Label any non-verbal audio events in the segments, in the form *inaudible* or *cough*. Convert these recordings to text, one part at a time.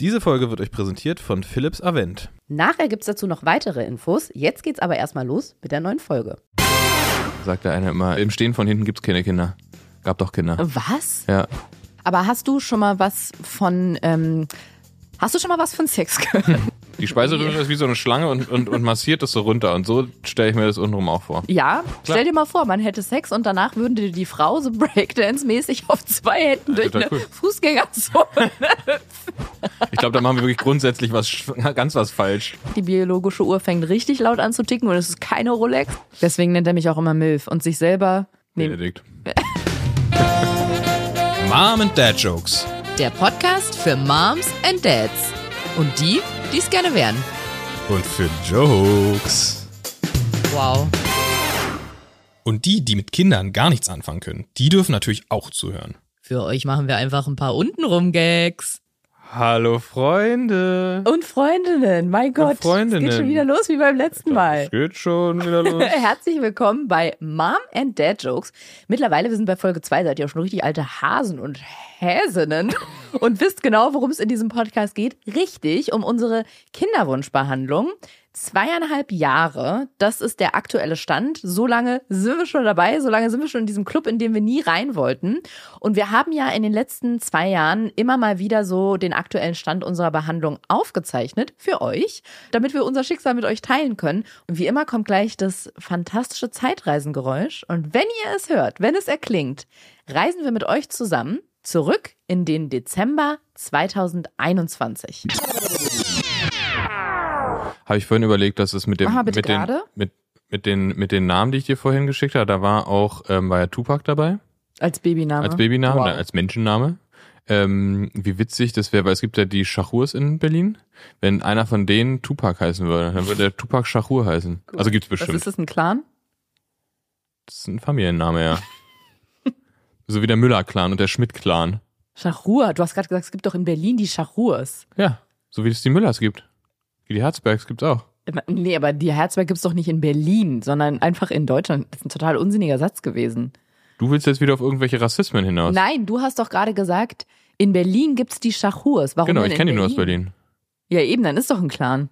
Diese Folge wird euch präsentiert von Philips Avent. Nachher gibt es dazu noch weitere Infos. Jetzt geht's aber erstmal los mit der neuen Folge. Sagt der eine immer, im Stehen von hinten gibt's keine Kinder. Gab doch Kinder. Was? Ja. Aber hast du schon mal was von, ähm, hast du schon mal was von Sex gehört? Die Speiseröhre ist wie so eine Schlange und, und, und massiert das so runter. Und so stelle ich mir das untenrum auch vor. Ja, stell dir mal vor, man hätte Sex und danach würden dir die Frau so *laughs* Breakdance-mäßig auf zwei Händen durch eine cool. Fußgängerzone. *laughs* Ich glaube, da machen wir wirklich grundsätzlich was ganz was falsch. Die biologische Uhr fängt richtig laut an zu ticken und es ist keine Rolex. Deswegen nennt er mich auch immer Milf und sich selber Benedikt. *laughs* Mom and Dad Jokes. der Podcast für Moms and Dads. Und die, die es gerne wären. Und für Jokes. Wow. Und die, die mit Kindern gar nichts anfangen können, die dürfen natürlich auch zuhören. Für euch machen wir einfach ein paar untenrum Gags. Hallo Freunde. Und Freundinnen, mein Gott. Freundinnen. Es geht schon wieder los wie beim letzten Mal. Es geht schon wieder los. *laughs* Herzlich willkommen bei Mom and Dad Jokes. Mittlerweile, wir sind bei Folge 2, seid ihr auch schon richtig alte Hasen und Häsinnen *laughs* und wisst genau, worum es in diesem Podcast geht. Richtig, um unsere Kinderwunschbehandlung. Zweieinhalb Jahre, das ist der aktuelle Stand. So lange sind wir schon dabei, so lange sind wir schon in diesem Club, in dem wir nie rein wollten. Und wir haben ja in den letzten zwei Jahren immer mal wieder so den aktuellen Stand unserer Behandlung aufgezeichnet für euch, damit wir unser Schicksal mit euch teilen können. Und wie immer kommt gleich das fantastische Zeitreisengeräusch. Und wenn ihr es hört, wenn es erklingt, reisen wir mit euch zusammen zurück in den Dezember 2021. Habe ich vorhin überlegt, dass es mit dem bitte mit den, mit, mit den mit den Namen, die ich dir vorhin geschickt habe, da war auch ähm, war ja Tupac dabei Als Babyname. als Babyname, Wow. als Menschenname. Ähm, wie witzig das wäre, weil es gibt ja die Schachurs in Berlin. Wenn einer von denen Tupac heißen würde, dann würde der Tupac Schachur heißen. Also gibt's Was bestimmt. ist das, ein Clan? Das ist ein Familienname, ja. *laughs* so wie der Müller-Clan und der Schmidt-Clan. Schachur. Du hast gerade gesagt, es gibt doch in Berlin die Schachurs. Ja, so wie es die Müllers gibt. Wie die Herzbergs gibt's auch. Nee, aber die Herzberg gibt's doch nicht in Berlin, sondern einfach in Deutschland. Das ist ein total unsinniger Satz gewesen. Du willst jetzt wieder auf irgendwelche Rassismen hinaus. Nein, du hast doch gerade gesagt, in Berlin gibt's die Schachurs. Warum genau, denn ich kenne die nur aus Berlin. Ja, eben, dann ist doch ein Clan.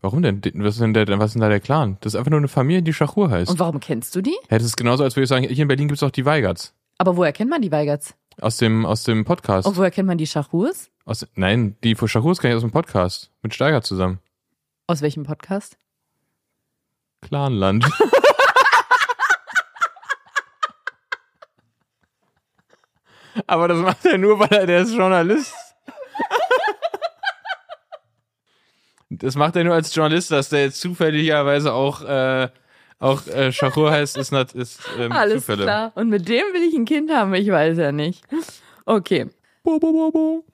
Warum denn? Was ist denn, der, was ist denn da der Clan? Das ist einfach nur eine Familie, die Schachur heißt. Und warum kennst du die? Ja, das ist genauso, als würde ich sagen, hier in Berlin gibt's auch die Weigerts. Aber woher kennt man die Weigerts? Aus dem, aus dem Podcast. Und woher kennt man die Schachurs? Aus, nein, die von Schachurs kann ich aus dem Podcast. Mit Steiger zusammen. Aus welchem Podcast? Clanland. *laughs* Aber das macht er nur, weil er der ist Journalist. Das macht er nur als Journalist, dass der jetzt zufälligerweise auch, äh, auch äh, Schachur heißt, ist, nat- ist ähm, Alles Zufälle. klar. Und mit dem will ich ein Kind haben, ich weiß ja nicht. Okay. Bo, bo, bo, bo.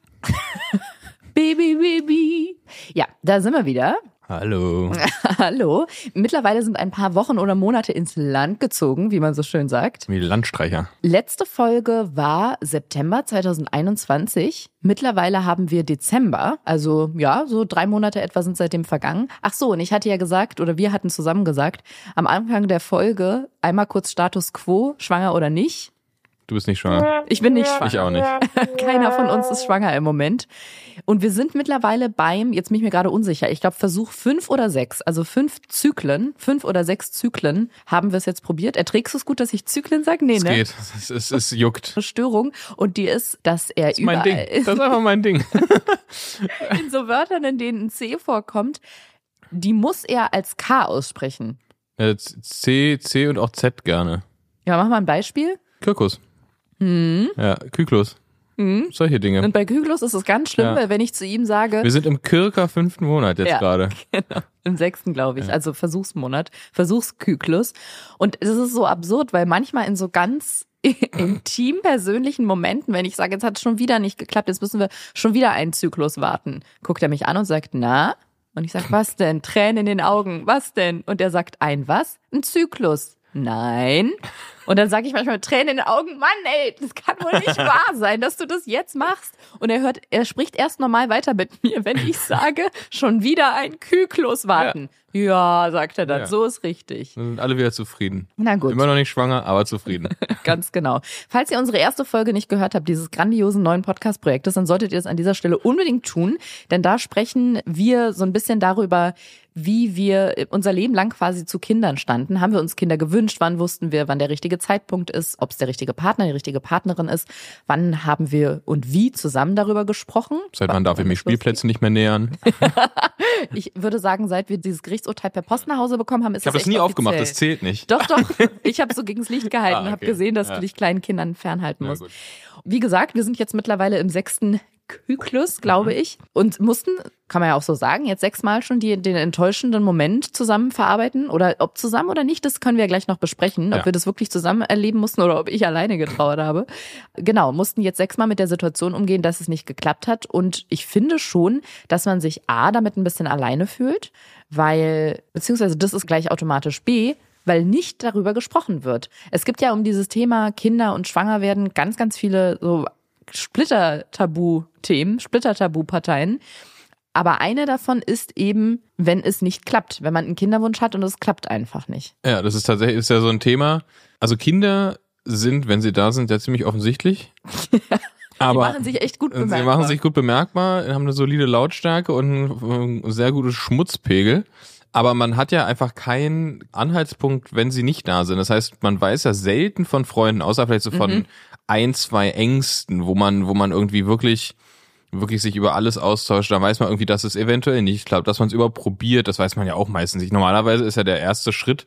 Baby, Baby. Ja, da sind wir wieder. Hallo. *laughs* Hallo. Mittlerweile sind ein paar Wochen oder Monate ins Land gezogen, wie man so schön sagt. Wie Landstreicher. Letzte Folge war September 2021. Mittlerweile haben wir Dezember. Also ja, so drei Monate etwa sind seitdem vergangen. Ach so, und ich hatte ja gesagt, oder wir hatten zusammen gesagt, am Anfang der Folge einmal kurz Status quo, schwanger oder nicht. Du bist nicht schwanger. Ich bin nicht schwanger. Ich auch nicht. *laughs* Keiner von uns ist schwanger im Moment. Und wir sind mittlerweile beim, jetzt bin ich mir gerade unsicher, ich glaube Versuch fünf oder sechs, also fünf Zyklen, fünf oder sechs Zyklen haben wir es jetzt probiert. Erträgst du es gut, dass ich Zyklen sage? Nee, Es ne? geht. Es, es, es juckt. Eine *laughs* Störung und die ist, dass er Das ist mein Ding. Das ist einfach mein Ding. *laughs* in so Wörtern, in denen ein C vorkommt, die muss er als K aussprechen. C, C und auch Z gerne. Ja, mach mal ein Beispiel. Kirkus. Ja, Kyklus. Solche Dinge. Und bei Kyklus ist es ganz schlimm, Ja. weil wenn ich zu ihm sage, Wir sind im Kirker fünften Monat jetzt Ja. gerade. *laughs* Im sechsten, glaube ich. Also Versuchsmonat, Versuchskyklus. Und es ist so absurd, weil manchmal in so ganz *laughs* intim persönlichen Momenten, wenn ich sage, jetzt hat es schon wieder nicht geklappt, jetzt müssen wir schon wieder einen Zyklus warten, guckt er mich an und sagt, na? Und ich sage, was denn? Tränen in den Augen, was denn? Und er sagt, ein was? Ein Zyklus. Nein. Und dann sage ich manchmal mit Tränen in den Augen, Mann, ey, das kann wohl nicht *laughs* wahr sein, dass du das jetzt machst. Und er hört, er spricht erst normal weiter mit mir, wenn ich *laughs* sage, schon wieder ein Kühlklos warten. Ja, sagt er dann, Ja. so ist richtig. Dann sind alle wieder zufrieden. Na gut. Immer noch nicht schwanger, aber zufrieden. *laughs* Ganz genau. Falls ihr unsere erste Folge nicht gehört habt, dieses grandiosen neuen Podcast-Projektes, dann solltet ihr es an dieser Stelle unbedingt tun, denn da sprechen wir so ein bisschen darüber, wie wir unser Leben lang quasi zu Kindern standen. Haben wir uns Kinder gewünscht? Wann wussten wir, wann der richtige Zeitpunkt ist? Ob es der richtige Partner, die richtige Partnerin ist? Wann haben wir und wie zusammen darüber gesprochen? Seit wann darf ich mich Spielplätzen nicht mehr nähern? *laughs* Ich würde sagen, seit wir dieses Gerichtsurteil per Post nach Hause bekommen haben, ist Ich habe das das nie echt aufgemacht, offiziell. das zählt nicht. Doch, doch. *laughs* Ich habe so gegens Licht gehalten Ah, und habe okay. gesehen, dass Ja. du dich kleinen Kindern fernhalten musst. gut. Wie gesagt, wir sind jetzt mittlerweile im sechsten Zyklus, glaube Mhm. ich, und mussten, kann man ja auch so sagen, jetzt sechsmal schon die, den enttäuschenden Moment zusammen verarbeiten. Oder ob zusammen oder nicht, das können wir ja gleich noch besprechen, ob Ja. wir das wirklich zusammen erleben mussten oder ob ich alleine getrauert habe. Genau, mussten jetzt sechsmal mit der Situation umgehen, dass es nicht geklappt hat. Und ich finde schon, dass man sich A, damit ein bisschen alleine fühlt, weil, beziehungsweise das ist gleich automatisch B, weil nicht darüber gesprochen wird. Es gibt ja um dieses Thema Kinder und Schwangerwerden ganz, ganz viele so Splitter-Tabu-Themen, Splitter-Tabu-Parteien. Aber eine davon ist eben, wenn es nicht klappt, wenn man einen Kinderwunsch hat und es klappt einfach nicht. Ja, das ist tatsächlich ist ja so ein Thema. Also Kinder sind, wenn sie da sind, ja ziemlich offensichtlich. *laughs* Aber Die machen sich echt gut sie bemerkbar. machen sich gut bemerkbar, haben eine solide Lautstärke und einen äh, sehr gutes Schmutzpegel. Aber man hat ja einfach keinen Anhaltspunkt, wenn sie nicht da sind. Das heißt, man weiß ja selten von Freunden, außer vielleicht so von Mhm. ein, zwei Ängsten, wo man, wo man irgendwie wirklich wirklich sich über alles austauscht, dann weiß man irgendwie, dass es eventuell nicht klappt, dass man es überhaupt probiert, das weiß man ja auch meistens nicht. Normalerweise ist ja der erste Schritt,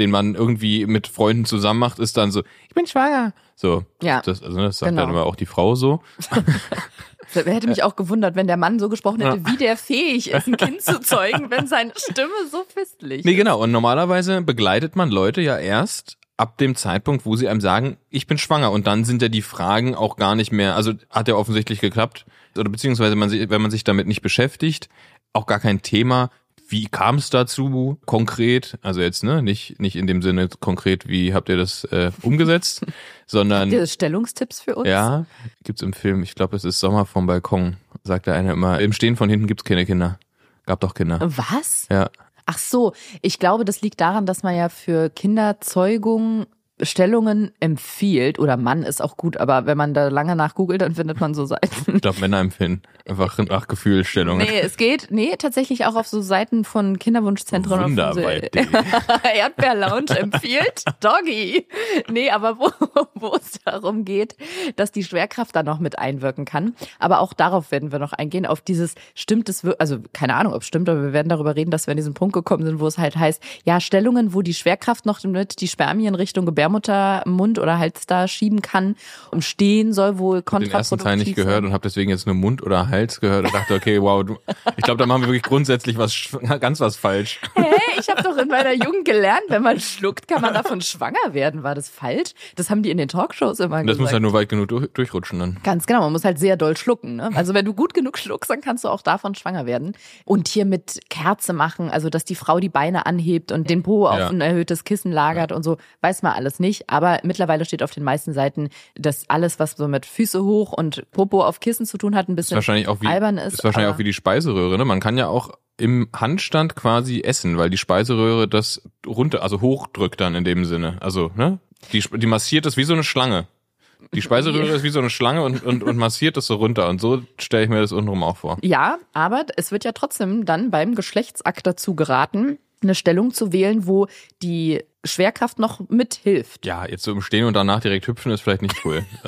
den man irgendwie mit Freunden zusammen macht, ist dann so, ich bin schwanger. So, Ja, das, also das sagt genau. dann immer auch die Frau so. *laughs* Das hätte mich auch gewundert, wenn der Mann so gesprochen hätte, wie der fähig ist, ein Kind zu *laughs* zeugen, wenn seine Stimme so festlich Nee, ist. genau. Und normalerweise begleitet man Leute ja erst ab dem Zeitpunkt, wo sie einem sagen, ich bin schwanger. Und dann sind ja die Fragen auch gar nicht mehr, also hat ja offensichtlich geklappt. Oder beziehungsweise man, wenn man sich damit nicht beschäftigt, auch gar kein Thema. Wie kam es dazu konkret? Also jetzt, ne, nicht, nicht in dem Sinne konkret, wie habt ihr das äh, umgesetzt, *laughs* sondern Habt ihr Stellungstipps für uns? ja, gibt's im Film, ich glaube, es ist Sommer vom Balkon, sagt der eine immer. Im Stehen von hinten gibt's keine Kinder. Gab doch Kinder. Was? Ja. Ach so, ich glaube, das liegt daran, dass man ja für Kinderzeugung Stellungen empfiehlt, oder Mann ist auch gut, aber wenn man da lange nachgoogelt, dann findet man so Seiten. Ich glaube, Männer empfinden einfach nach Gefühlstellungen. Nee, es geht, nee, tatsächlich auch auf so Seiten von Kinderwunschzentren. Wunderweit.de. *laughs* Erdbeerlounge empfiehlt *laughs* Doggy. Nee, aber wo, *laughs* wo es darum geht, dass die Schwerkraft da noch mit einwirken kann. Aber auch darauf werden wir noch eingehen, auf dieses stimmt es, also keine Ahnung, ob es stimmt, aber wir werden darüber reden, dass wir an diesen Punkt gekommen sind, wo es halt heißt, ja, Stellungen, wo die Schwerkraft noch mit die Spermien Richtung Gebärmutter, Mund oder Hals da schieben kann und stehen soll wohl den ersten kontraproduktiv Teil nicht gehört und habe deswegen jetzt nur Mund oder Hals gehört und dachte, okay, wow, du, ich glaube, da machen wir wirklich grundsätzlich was ganz was falsch. Hä? Ich habe doch in meiner Jugend gelernt, wenn man schluckt, kann man davon schwanger werden. War das falsch? Das haben die in den Talkshows immer Und das gesagt. muss halt nur weit genug durch, durchrutschen dann. Ganz genau, man muss halt sehr doll schlucken. Ne? Also wenn du gut genug schluckst, dann kannst du auch davon schwanger werden. Und hier mit Kerze machen, also dass die Frau die Beine anhebt und den Po auf Ja. ein erhöhtes Kissen lagert und so, weiß man alles nicht. Aber mittlerweile steht auf den meisten Seiten, dass alles, was so mit Füße hoch und Popo auf Kissen zu tun hat, ein Ist bisschen wahrscheinlich auch wie, albern ist. ist wahrscheinlich auch wie die Speiseröhre, ne? Man kann ja auch im Handstand quasi essen, weil die Speiseröhre das runter, also hochdrückt dann in dem Sinne. Also, ne? Die, die massiert das wie so eine Schlange. Die Speiseröhre ist wie so eine Schlange und, und, und massiert das so runter. Und so stelle ich mir das untenrum auch vor. Ja, aber es wird ja trotzdem dann beim Geschlechtsakt dazu geraten, eine Stellung zu wählen, wo die Schwerkraft noch mithilft. Ja, jetzt so im Stehen und danach direkt hüpfen ist vielleicht nicht cool. *laughs*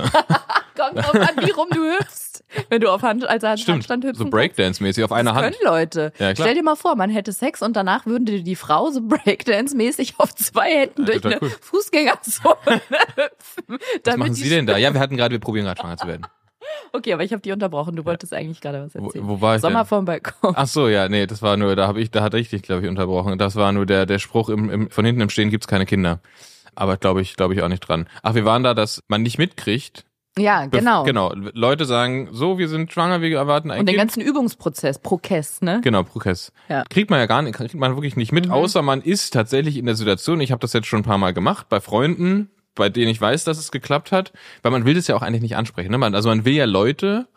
Kommt drauf an, wie rum du hüpfst, wenn du auf Hand, also Stimmt, Handstand hüpfen so Breakdance-mäßig auf einer. Hand. Können Leute. Ja, klar. Stell dir mal vor, man hätte Sex und danach würden dir die Frau so *laughs* Breakdance-mäßig auf zwei Händen Ja, durch total eine cool. Fußgängerzone *laughs* hüpfen. Was machen Sie denn da? Ja, wir hatten gerade, wir probieren gerade schwanger zu werden. Okay, aber ich habe die unterbrochen. Du wolltest eigentlich gerade was Wo, erzählen. wo war ich Sommer denn? vorm Balkon. Ach so, ja, nee, das war nur, da habe ich, da hatte ich dich, glaube ich, unterbrochen. Das war nur der, der Spruch im, im, von hinten im Stehen gibt's keine Kinder. Aber glaube ich, glaube ich auch nicht dran. Ach, wir waren da, dass man nicht mitkriegt. Ja, Bef- genau. Genau. Leute sagen, so, wir sind schwanger, wir erwarten ein Und den ganzen Übungsprozess, Prokess, ne? Genau, Prokess. Ja. Kriegt man ja gar nicht, kriegt man wirklich nicht mit, Mhm. außer man ist tatsächlich in der Situation, ich habe das jetzt schon ein paar Mal gemacht, bei Freunden, bei denen ich weiß, dass es geklappt hat, weil man will das ja auch eigentlich nicht ansprechen. Ne? Man, also man will ja Leute,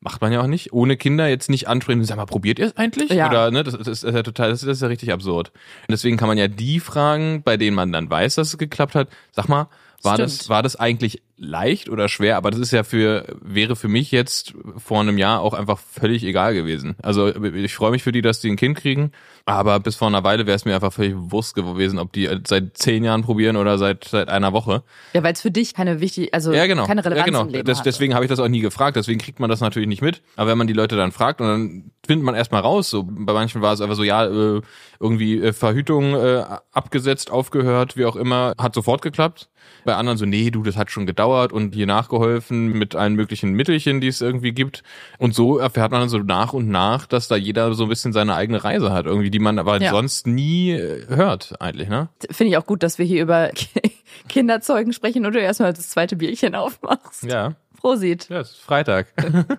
macht man ja auch nicht, ohne Kinder jetzt nicht ansprechen, sag mal, probiert ihr es eigentlich? Ja. Oder ne, das, das ist ja total, das ist, das ist ja richtig absurd. Und deswegen kann man ja die fragen, bei denen man dann weiß, dass es geklappt hat, sag mal, war das, Stimmt. war das eigentlich leicht oder schwer? Aber das ist ja für, wäre für mich jetzt vor einem Jahr auch einfach völlig egal gewesen. Also ich freue mich für die, dass die ein Kind kriegen. Aber bis vor einer Weile wäre es mir einfach völlig Wurst gewesen, ob die seit zehn Jahren probieren oder seit, seit einer Woche. Ja, weil es für dich keine wichtig, also Ja, genau. keine Relevanz ja, genau. im Leben Das, deswegen habe ich das auch nie gefragt. Deswegen kriegt man das natürlich nicht mit. Aber wenn man die Leute dann fragt und dann findet man erstmal raus. So bei manchen war es einfach so, ja, äh, irgendwie äh, Verhütung äh, abgesetzt, aufgehört, wie auch immer, hat sofort geklappt. Bei anderen so, nee, du, das hat schon gedauert und hier nachgeholfen mit allen möglichen Mittelchen, die es irgendwie gibt. Und so erfährt man dann so nach und nach, dass da jeder so ein bisschen seine eigine Reise hat, irgendwie, die man aber Ja. sonst nie äh, hört, eigentlich, ne? Finde ich auch gut, dass wir hier über *laughs* Kinderzeugen sprechen und du erstmal das zweite Bierchen aufmachst. Ja. Prosit. Ja, es ist Freitag. *laughs*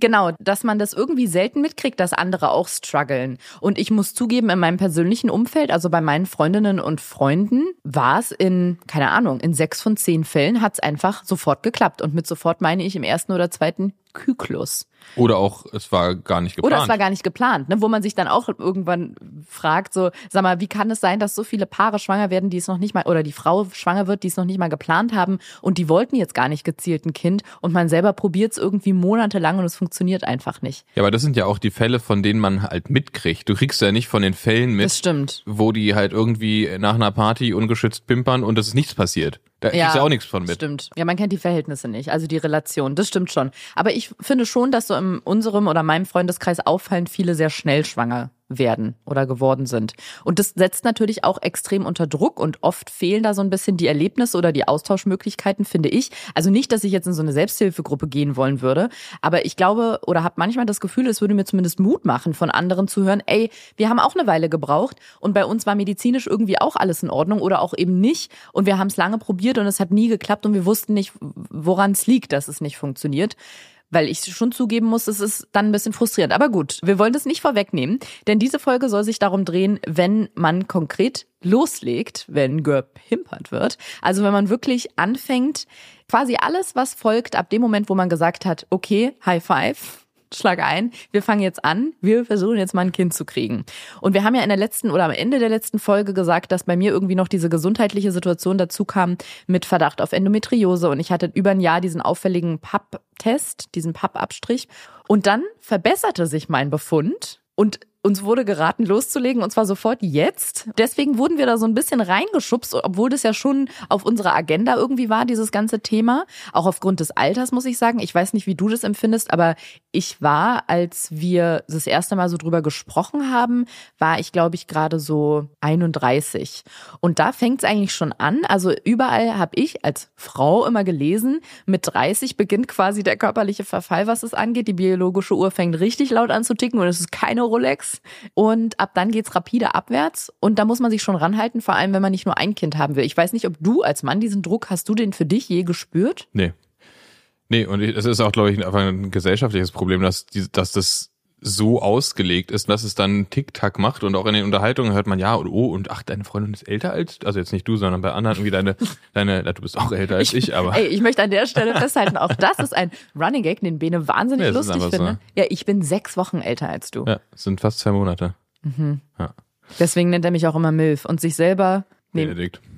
Genau, dass man das irgendwie selten mitkriegt, dass andere auch strugglen. Und ich muss zugeben, in meinem persönlichen Umfeld, also bei meinen Freundinnen und Freunden, war es in, keine Ahnung, in sechs von zehn Fällen hat es einfach sofort geklappt. Und mit sofort meine ich im ersten oder zweiten Kyklus. Oder auch, es war gar nicht geplant. Oder es war gar nicht geplant, ne? wo man sich dann auch irgendwann fragt, so, sag mal, wie kann es sein, dass so viele Paare schwanger werden, die es noch nicht mal, oder die Frau schwanger wird, die es noch nicht mal geplant haben und die wollten jetzt gar nicht gezielt ein Kind und man selber probiert es irgendwie monatelang und es funktioniert einfach nicht. Ja, aber das sind ja auch die Fälle, von denen man halt mitkriegt. Du kriegst ja nicht von den Fällen mit, Das stimmt. wo die halt irgendwie nach einer Party ungeschützt pimpern und es ist nichts passiert. Da kriegst du auch nichts von mit. Stimmt. Ja, man kennt die Verhältnisse nicht, also die Relation. Das stimmt schon. Aber ich finde schon, dass so in unserem oder meinem Freundeskreis auffallend viele sehr schnell schwanger werden oder geworden sind. Und das setzt natürlich auch extrem unter Druck und oft fehlen da so ein bisschen die Erlebnisse oder die Austauschmöglichkeiten, finde ich. Also nicht, dass ich jetzt in so eine Selbsthilfegruppe gehen wollen würde, aber ich glaube oder habe manchmal das Gefühl, es würde mir zumindest Mut machen, von anderen zu hören, ey, wir haben auch eine Weile gebraucht und bei uns war medizinisch irgendwie auch alles in Ordnung oder auch eben nicht und wir haben es lange probiert und es hat nie geklappt und wir wussten nicht, woran es liegt, dass es nicht funktioniert. Weil ich schon zugeben muss, es ist dann ein bisschen frustrierend. Aber gut, wir wollen das nicht vorwegnehmen, denn diese Folge soll sich darum drehen, wenn man konkret loslegt, wenn gepimpert wird. Also wenn man wirklich anfängt, quasi alles, was folgt, ab dem Moment, wo man gesagt hat, okay, High Five, schlag ein, wir fangen jetzt an, wir versuchen jetzt mal ein Kind zu kriegen. Und wir haben ja in der letzten oder am Ende der letzten Folge gesagt, dass bei mir irgendwie noch diese gesundheitliche Situation dazu kam mit Verdacht auf Endometriose. Und ich hatte über ein Jahr diesen auffälligen Papp-Test, diesen Pappabstrich. Und dann verbesserte sich mein Befund. Und uns wurde geraten, loszulegen und zwar sofort jetzt. Deswegen wurden wir da so ein bisschen reingeschubst, obwohl das ja schon auf unserer Agenda irgendwie war, dieses ganze Thema. Auch aufgrund des Alters, muss ich sagen. Ich weiß nicht, wie du das empfindest, aber ich war, als wir das erste Mal so drüber gesprochen haben, war ich, glaube ich, gerade so 31. Und da fängt es eigentlich schon an. Also überall habe ich als Frau immer gelesen, mit 30 beginnt quasi der körperliche Verfall, was es angeht. Die biologische Uhr fängt richtig laut an zu ticken und es ist keine Rolex. Und ab dann geht's rapide abwärts. Und da muss man sich schon ranhalten, vor allem wenn man nicht nur ein Kind haben will. Ich weiß nicht, ob du als Mann diesen Druck, hast du den für dich je gespürt? Nee. Nee, und es ist auch, glaube ich, einfach ein gesellschaftliches Problem, dass, die, dass das so ausgelegt ist, dass es dann Tick-Tack macht und auch in den Unterhaltungen hört man ja und oh und ach, deine Freundin ist älter als, also jetzt nicht du, sondern bei anderen irgendwie deine, *laughs* deine, na, du bist auch älter als ich, aber. Ey, ich möchte an der Stelle festhalten, auch *laughs* das ist ein Running Gag, den Bene wahnsinnig Ja, lustig einfach so. finde. Ja, ich bin sechs Wochen älter als du. Ja, sind fast zwei Monate. Deswegen nennt er mich auch immer Milf und sich selber. Nee, Benedikt. *laughs*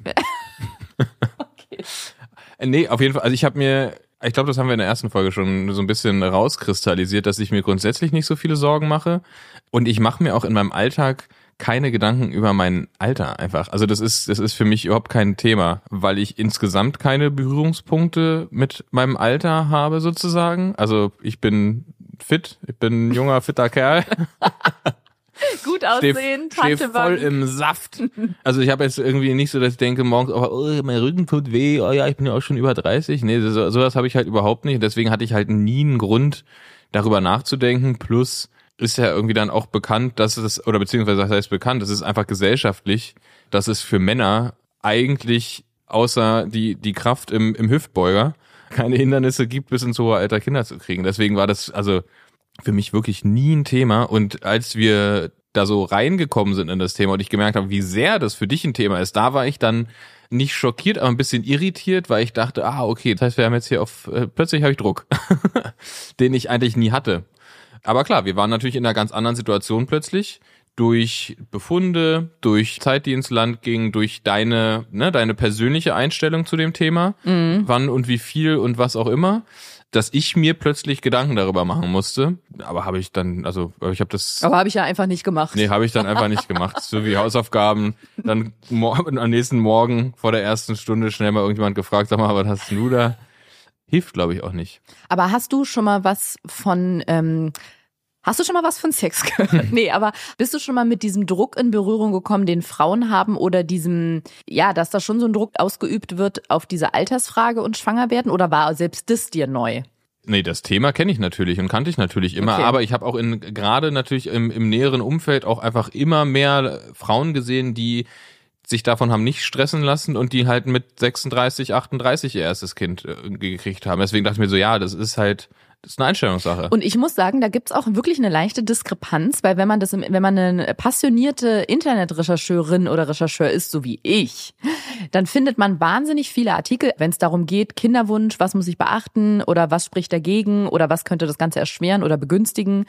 Äh, Nee, auf jeden Fall. Also ich habe mir, ich glaube, das haben wir in der ersten Folge schon so ein bisschen rauskristallisiert, dass ich mir grundsätzlich nicht so viele Sorgen mache. Und ich mache mir auch in meinem Alltag keine Gedanken über mein Alter einfach. Also das ist, das ist für mich überhaupt kein Thema, weil ich insgesamt keine Berührungspunkte mit meinem Alter habe sozusagen. Also ich bin fit, ich bin ein junger, fitter Kerl. *laughs* *laughs* gut Steh, aussehen, steh Tante voll Wangen. im Saft. Also ich habe jetzt irgendwie nicht so, dass ich denke morgens, oh, oh, mein Rücken tut weh, oh ja, ich bin ja auch schon über 30. Nee, so, sowas habe ich halt überhaupt nicht. Deswegen hatte ich halt nie einen Grund, darüber nachzudenken. Plus ist ja irgendwie dann auch bekannt, dass es, oder beziehungsweise das heißt bekannt, es ist einfach gesellschaftlich, dass es für Männer eigentlich außer die, die Kraft im, im Hüftbeuger keine Hindernisse gibt, bis ins hohe Alter Kinder zu kriegen. Deswegen war das, also für mich wirklich nie ein Thema. Und als wir da so reingekommen sind in das Thema und ich gemerkt habe, wie sehr das für dich ein Thema ist, da war ich dann nicht schockiert, aber ein bisschen irritiert, weil ich dachte, ah, okay, das heißt, wir haben jetzt hier auf, äh, plötzlich habe ich Druck, *laughs* den ich eigentlich nie hatte. Aber klar, wir waren natürlich in einer ganz anderen Situation plötzlich durch Befunde, durch Zeit, die ins Land ging, durch deine, ne, deine persönliche Einstellung zu dem Thema, mhm. wann und wie viel und was auch immer dass ich mir plötzlich Gedanken darüber machen musste. Aber habe ich dann, also ich habe das. Aber habe ich ja einfach nicht gemacht. Nee, habe ich dann einfach nicht gemacht. So wie Hausaufgaben. Dann am nächsten Morgen vor der ersten Stunde schnell mal irgendjemand gefragt, sag mal, was hast du da? Hilft, glaube ich, auch nicht. Aber hast du schon mal was von ähm, Hast du schon mal was von Sex *laughs* gehört? nee, aber bist du schon mal mit diesem Druck in Berührung gekommen, den Frauen haben oder diesem, ja, dass da schon so ein Druck ausgeübt wird auf diese Altersfrage und schwanger werden oder war selbst das dir neu? Nee, das Thema kenne ich natürlich und kannte ich natürlich immer, okay. aber ich habe auch in gerade natürlich im, im näheren Umfeld auch einfach immer mehr Frauen gesehen, die sich davon haben nicht stressen lassen und die halt mit 36, 38 ihr erstes Kind äh, gekriegt haben. Deswegen dachte ich mir so, ja, das ist halt das ist eine Einstellungssache. Und ich muss sagen, da gibt's auch wirklich eine leichte Diskrepanz, weil wenn man das, wenn man eine passionierte Internetrechercheurin oder Rechercheur ist, so wie ich, dann findet man wahnsinnig viele Artikel, wenn es darum geht, Kinderwunsch, was muss ich beachten oder was spricht dagegen oder was könnte das Ganze erschweren oder begünstigen.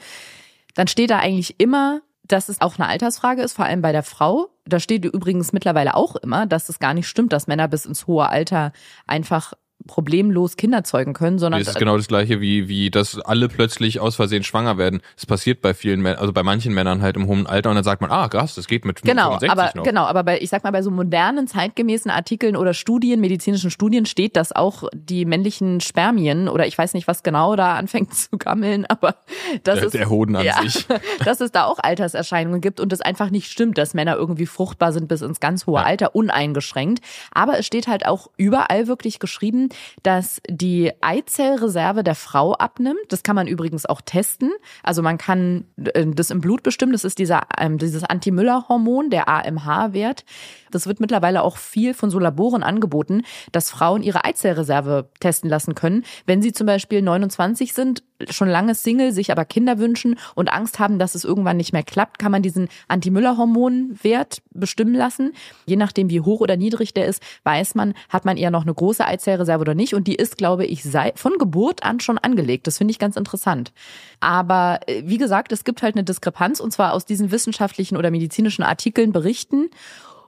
Dann steht da eigentlich immer, dass es auch eine Altersfrage ist, vor allem bei der Frau. Da steht übrigens mittlerweile auch immer, dass es gar nicht stimmt, dass Männer bis ins hohe Alter einfach problemlos Kinder zeugen können, sondern das ist genau das gleiche wie wie dass alle plötzlich aus Versehen schwanger werden. Das passiert bei vielen Männern, also bei manchen Männern halt im hohen Alter und dann sagt man, ah krass, das geht mit genau, 65 aber noch. genau, aber bei ich sag mal bei so modernen zeitgemäßen Artikeln oder Studien, medizinischen Studien steht, dass auch die männlichen Spermien oder ich weiß nicht was genau da anfängt *laughs* zu gammeln, aber das der, ist der Hoden an ja, sich, *laughs* dass es da auch Alterserscheinungen gibt und es einfach nicht stimmt, dass Männer irgendwie fruchtbar sind bis ins ganz hohe ja. Alter uneingeschränkt. Aber es steht halt auch überall wirklich geschrieben, dass die Eizellreserve der Frau abnimmt. Das kann man übrigens auch testen. Also man kann äh, das im Blut bestimmen. Das ist dieser, ähm, dieses Anti-Müller-Hormon, der AMH-Wert. Das wird mittlerweile auch viel von so Laboren angeboten, dass Frauen ihre Eizellreserve testen lassen können. Wenn sie zum Beispiel 29 sind, schon lange Single, sich aber Kinder wünschen und Angst haben, dass es irgendwann nicht mehr klappt, kann man diesen Anti-Müller-Hormon-Wert bestimmen lassen. Je nachdem, wie hoch oder niedrig der ist, weiß man, hat man eher noch eine große Eizellreserve oder nicht. Und die ist, glaube ich, von Geburt an schon angelegt. Das finde ich ganz interessant. Aber äh, wie gesagt, es gibt halt eine Diskrepanz und zwar aus diesen wissenschaftlichen oder medizinischen Artikeln berichten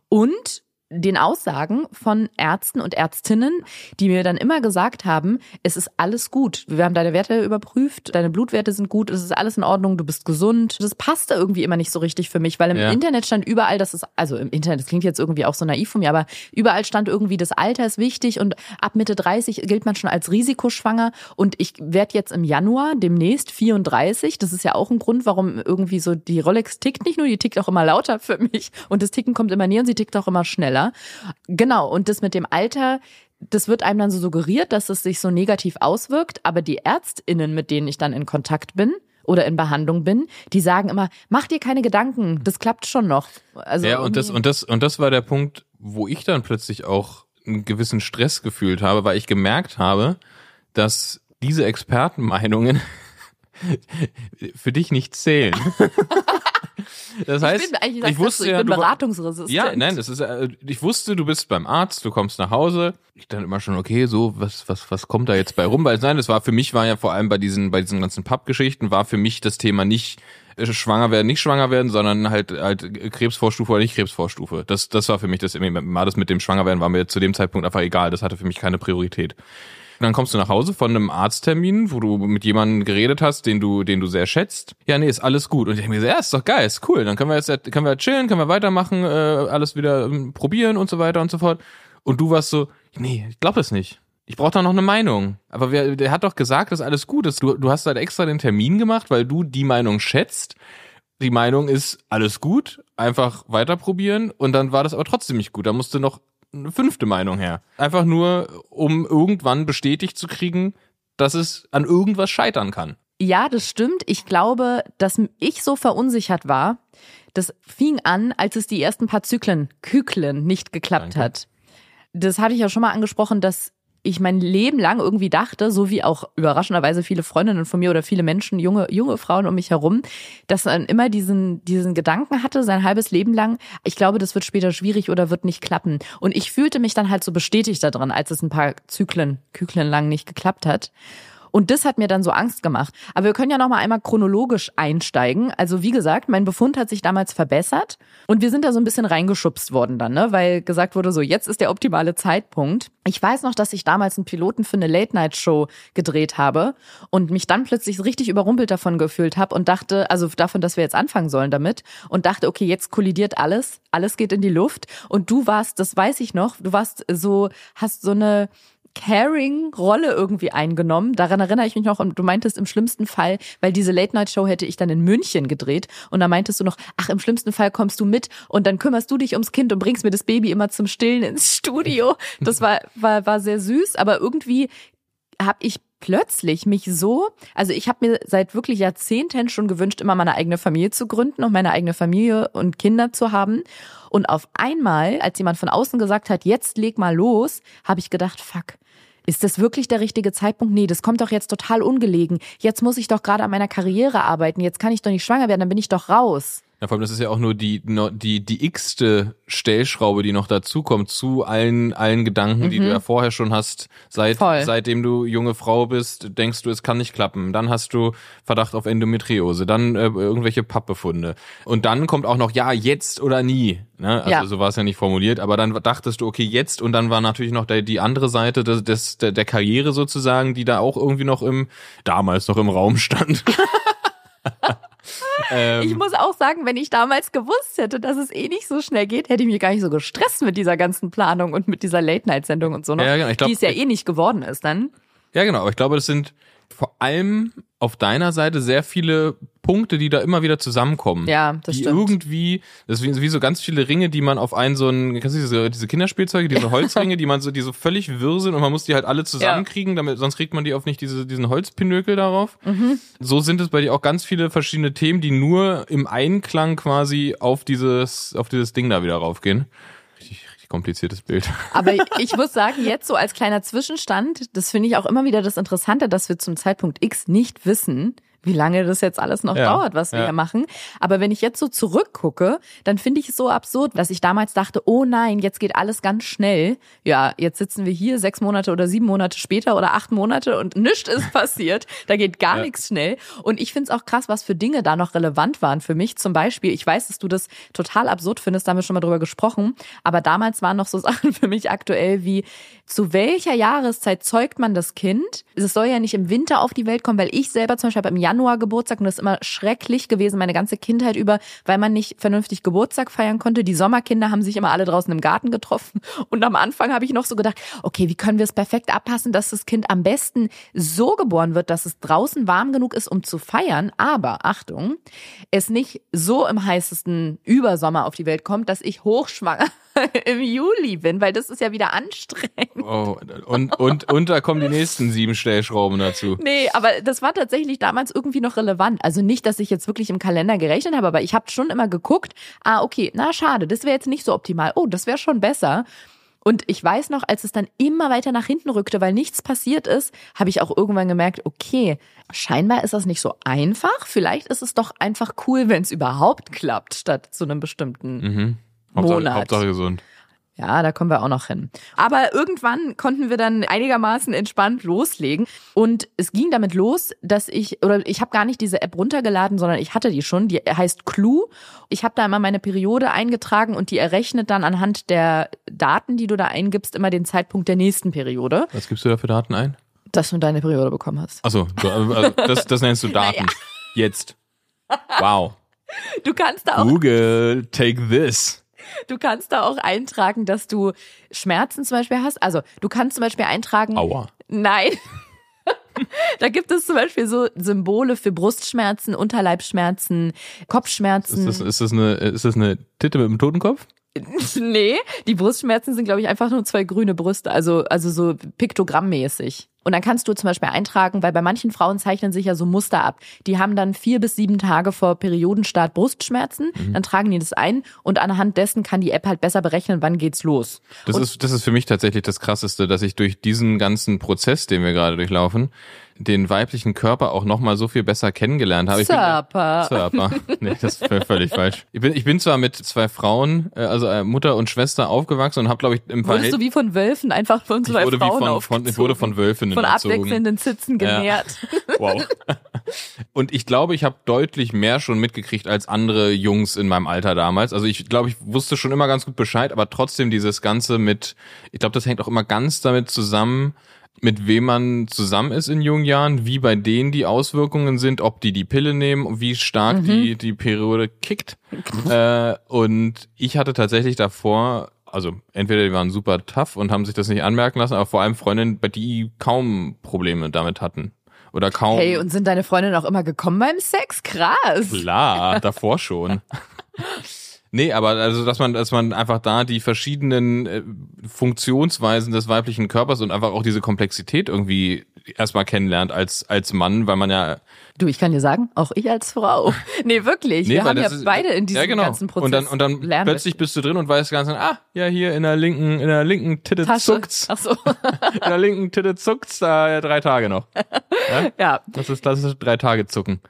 und den Aussagen von Ärzten und Ärztinnen, die mir dann immer gesagt haben, es ist alles gut. Wir haben deine Werte überprüft, deine Blutwerte sind gut, es ist alles in Ordnung, du bist gesund. Das passte irgendwie immer nicht so richtig für mich, weil im ja. Internet stand überall, dass es, also im Internet, das klingt jetzt irgendwie auch so naiv von mir, aber überall stand irgendwie, das Alter ist wichtig und ab Mitte 30 gilt man schon als risikoschwanger und ich werde jetzt im Januar demnächst 34. Das ist ja auch ein Grund, warum irgendwie so die Rolex tickt nicht nur, die tickt auch immer lauter für mich und das Ticken kommt immer näher und sie tickt auch immer schneller. Genau, und das mit dem Alter, das wird einem dann so suggeriert, dass es sich so negativ auswirkt, aber die Ärztinnen, mit denen ich dann in Kontakt bin, oder in Behandlung bin, die sagen immer, mach dir keine Gedanken, das klappt schon noch. Also ja, und das, und das, und das war der Punkt, wo ich dann plötzlich auch einen gewissen Stress gefühlt habe, weil ich gemerkt habe, dass diese Expertenmeinungen *laughs* für dich nicht zählen. *laughs* Das heißt, ich, bin, eigentlich ich wusste du, ich bin ja, beratungsresistent. Ja, nein, das ist, ich wusste, du bist beim Arzt, du kommst nach Hause. Ich dann immer schon, okay, so, was, was, was kommt da jetzt bei rum? Weil nein, das war für mich, war ja vor allem bei diesen, bei diesen ganzen Pappgeschichten, war für mich das Thema nicht, äh, schwanger werden, nicht schwanger werden, sondern halt halt Krebsvorstufe oder nicht Krebsvorstufe. Das das war für mich das mal das mit dem schwanger werden war mir zu dem Zeitpunkt einfach egal, das hatte für mich keine Priorität. Und dann kommst du nach Hause von einem Arzttermin, wo du mit jemandem geredet hast, den du, den du sehr schätzt. Ja, nee, ist alles gut. Und ich denke mir ja, ist doch geil, ist cool. Dann können wir jetzt, können wir chillen, können wir weitermachen, äh, alles wieder ähm, probieren und so weiter und so fort. Und du warst so, nee, ich glaube es nicht. Ich brauche da noch eine Meinung. Aber wer, der hat doch gesagt, dass alles gut ist. Du, du hast halt extra den Termin gemacht, weil du die Meinung schätzt. Die Meinung ist alles gut, einfach weiter probieren und dann war das aber trotzdem nicht gut. Da musste noch eine fünfte Meinung her. Einfach nur, um irgendwann bestätigt zu kriegen, dass es an irgendwas scheitern kann. Ja, das stimmt. Ich glaube, dass ich so verunsichert war. Das fing an, als es die ersten paar Zyklen, Kyklen nicht geklappt Danke. hat. Das hatte ich ja schon mal angesprochen, dass ich mein Leben lang irgendwie dachte, so wie auch überraschenderweise viele Freundinnen von mir oder viele Menschen, junge, junge Frauen um mich herum, dass man immer diesen, diesen Gedanken hatte, sein halbes Leben lang, ich glaube, das wird später schwierig oder wird nicht klappen. Und ich fühlte mich dann halt so bestätigt darin, als es ein paar Zyklen, Kyklen lang nicht geklappt hat. Und das hat mir dann so Angst gemacht. Aber wir können ja noch mal einmal chronologisch einsteigen. Also wie gesagt, mein Befund hat sich damals verbessert und wir sind da so ein bisschen reingeschubst worden dann, ne? weil gesagt wurde so, jetzt ist der optimale Zeitpunkt. Ich weiß noch, dass ich damals einen Piloten für eine Late-Night-Show gedreht habe und mich dann plötzlich richtig überrumpelt davon gefühlt habe und dachte, also davon, dass wir jetzt anfangen sollen damit und dachte, okay, jetzt kollidiert alles, alles geht in die Luft und du warst, das weiß ich noch, du warst so, hast so eine Caring-Rolle irgendwie eingenommen. Daran erinnere ich mich noch. Und du meintest im schlimmsten Fall, weil diese Late-Night-Show hätte ich dann in München gedreht. Und da meintest du noch, ach, im schlimmsten Fall kommst du mit und dann kümmerst du dich ums Kind und bringst mir das Baby immer zum Stillen ins Studio. Das war, war, war sehr süß, aber irgendwie habe ich plötzlich mich so, also ich habe mir seit wirklich Jahrzehnten schon gewünscht, immer meine eigene Familie zu gründen und meine eigene Familie und Kinder zu haben. Und auf einmal, als jemand von außen gesagt hat, jetzt leg mal los, habe ich gedacht, fuck, ist das wirklich der richtige Zeitpunkt? Nee, das kommt doch jetzt total ungelegen. Jetzt muss ich doch gerade an meiner Karriere arbeiten. Jetzt kann ich doch nicht schwanger werden, dann bin ich doch raus. Ja, vor allem, das ist ja auch nur die, die, die x-te Stellschraube, die noch dazukommt zu allen, allen Gedanken, mhm. die du ja vorher schon hast. Seit, seitdem du junge Frau bist, denkst du, es kann nicht klappen. Dann hast du Verdacht auf Endometriose, dann äh, irgendwelche Pappbefunde. Und dann kommt auch noch, ja, jetzt oder nie. Ne? Also ja. so war es ja nicht formuliert, aber dann dachtest du, okay, jetzt und dann war natürlich noch der, die andere Seite des, des, der, der Karriere sozusagen, die da auch irgendwie noch im, damals noch im Raum stand. *laughs* *laughs* ähm, ich muss auch sagen, wenn ich damals gewusst hätte, dass es eh nicht so schnell geht, hätte ich mich gar nicht so gestresst mit dieser ganzen Planung und mit dieser Late-Night-Sendung und so noch, ja, genau. glaub, die es ja eh nicht geworden ist dann. Ja, genau. Aber ich glaube, das sind vor allem auf deiner Seite sehr viele Punkte, die da immer wieder zusammenkommen. Ja, das die stimmt. irgendwie, das sind wie so ganz viele Ringe, die man auf einen so einen, kennst du diese, diese Kinderspielzeuge, diese *laughs* Holzringe, die man so, die so völlig wirr sind und man muss die halt alle zusammenkriegen, damit, sonst kriegt man die auf nicht diese, diesen Holzpinökel darauf. Mhm. So sind es bei dir auch ganz viele verschiedene Themen, die nur im Einklang quasi auf dieses, auf dieses Ding da wieder raufgehen kompliziertes Bild. Aber *laughs* ich muss sagen, jetzt so als kleiner Zwischenstand, das finde ich auch immer wieder das Interessante, dass wir zum Zeitpunkt X nicht wissen, wie lange das jetzt alles noch ja, dauert, was wir ja. hier machen. Aber wenn ich jetzt so zurückgucke, dann finde ich es so absurd, dass ich damals dachte, oh nein, jetzt geht alles ganz schnell. Ja, jetzt sitzen wir hier sechs Monate oder sieben Monate später oder acht Monate und nichts ist passiert. Da geht gar ja. nichts schnell. Und ich finde es auch krass, was für Dinge da noch relevant waren für mich. Zum Beispiel, ich weiß, dass du das total absurd findest, da haben wir schon mal drüber gesprochen. Aber damals waren noch so *laughs* Sachen für mich aktuell wie, zu welcher Jahreszeit zeugt man das Kind? Es soll ja nicht im Winter auf die Welt kommen, weil ich selber zum Beispiel im Januar Geburtstag und das ist immer schrecklich gewesen, meine ganze Kindheit über, weil man nicht vernünftig Geburtstag feiern konnte. Die Sommerkinder haben sich immer alle draußen im Garten getroffen und am Anfang habe ich noch so gedacht, okay, wie können wir es perfekt abpassen, dass das Kind am besten so geboren wird, dass es draußen warm genug ist, um zu feiern, aber Achtung, es nicht so im heißesten Übersommer auf die Welt kommt, dass ich hochschwanger *laughs* im Juli bin, weil das ist ja wieder anstrengend. Oh, und, und, und da kommen die nächsten sieben Stellschrauben dazu. Nee, aber das war tatsächlich damals irgendwie noch relevant. Also nicht, dass ich jetzt wirklich im Kalender gerechnet habe, aber ich habe schon immer geguckt, ah, okay, na schade, das wäre jetzt nicht so optimal. Oh, das wäre schon besser. Und ich weiß noch, als es dann immer weiter nach hinten rückte, weil nichts passiert ist, habe ich auch irgendwann gemerkt, okay, scheinbar ist das nicht so einfach. Vielleicht ist es doch einfach cool, wenn es überhaupt klappt, statt zu einem bestimmten mhm. Hauptsache, Monat. Hauptsache gesund. Ja, da kommen wir auch noch hin. Aber irgendwann konnten wir dann einigermaßen entspannt loslegen. Und es ging damit los, dass ich, oder ich habe gar nicht diese App runtergeladen, sondern ich hatte die schon. Die heißt Clue. Ich habe da immer meine Periode eingetragen und die errechnet dann anhand der Daten, die du da eingibst, immer den Zeitpunkt der nächsten Periode. Was gibst du da für Daten ein? Dass du deine Periode bekommen hast. Achso, also das, das nennst du *laughs* Daten. Naja. Jetzt. Wow. Du kannst da auch. Google, take this. Du kannst da auch eintragen, dass du Schmerzen zum Beispiel hast. Also du kannst zum Beispiel eintragen. Aua. Nein. *laughs* da gibt es zum Beispiel so Symbole für Brustschmerzen, Unterleibsschmerzen, Kopfschmerzen. Ist das, ist das, eine, ist das eine Titte mit dem Totenkopf? *laughs* nee, die Brustschmerzen sind, glaube ich, einfach nur zwei grüne Brüste, also, also so piktogrammmäßig. Und dann kannst du zum Beispiel eintragen, weil bei manchen Frauen zeichnen sich ja so Muster ab. Die haben dann vier bis sieben Tage vor Periodenstart Brustschmerzen, Mhm. dann tragen die das ein und anhand dessen kann die App halt besser berechnen, wann geht's los. Das ist, das ist für mich tatsächlich das Krasseste, dass ich durch diesen ganzen Prozess, den wir gerade durchlaufen, den weiblichen Körper auch nochmal so viel besser kennengelernt habe. Surper. Surper. *laughs* Nee, das ist völlig falsch. Ich bin, ich bin zwar mit zwei Frauen, äh, also äh, Mutter und Schwester aufgewachsen und habe, glaube ich, im Wurdest Verhältnis... du wie von Wölfen einfach von ich zwei Frauen von, von, ich wurde von Wölfinnen von abwechselnden Zitzen Ja. genährt. *laughs* Wow. *laughs* Und ich glaube, ich habe deutlich mehr schon mitgekriegt als andere Jungs in meinem Alter damals. Also ich glaube, ich wusste schon immer ganz gut Bescheid, aber trotzdem dieses Ganze mit, ich glaube, das hängt auch immer ganz damit zusammen, mit wem man zusammen ist in jungen Jahren, wie bei denen die Auswirkungen sind, ob die die Pille nehmen und wie stark die die Periode kickt. äh, und ich hatte tatsächlich davor also entweder die waren super tough und haben sich das nicht anmerken lassen, aber vor allem Freundinnen, bei die kaum Probleme damit hatten. Oder kaum. Hey, und sind deine Freundinnen auch immer gekommen beim Sex? Krass. Klar, davor schon. *laughs* Nee, aber also, dass man, dass man einfach da die verschiedenen äh, Funktionsweisen des weiblichen Körpers und einfach auch diese Komplexität irgendwie erstmal kennenlernt als, als Mann, weil man ja. Du, ich kann dir sagen, auch ich als Frau. *laughs* Nee, wirklich. Nee, wir haben ja ist- beide in diesem ja, genau. ganzen Prozess Und dann, und dann plötzlich bist du drin und weißt ganz, ah, ja, hier in der linken, in der linken Titte Tasche. zuckt's. Ach so. *laughs* In der linken Titte zuckt's, da ja, drei Tage noch. *laughs* ja. Das ist, das ist drei Tage zucken.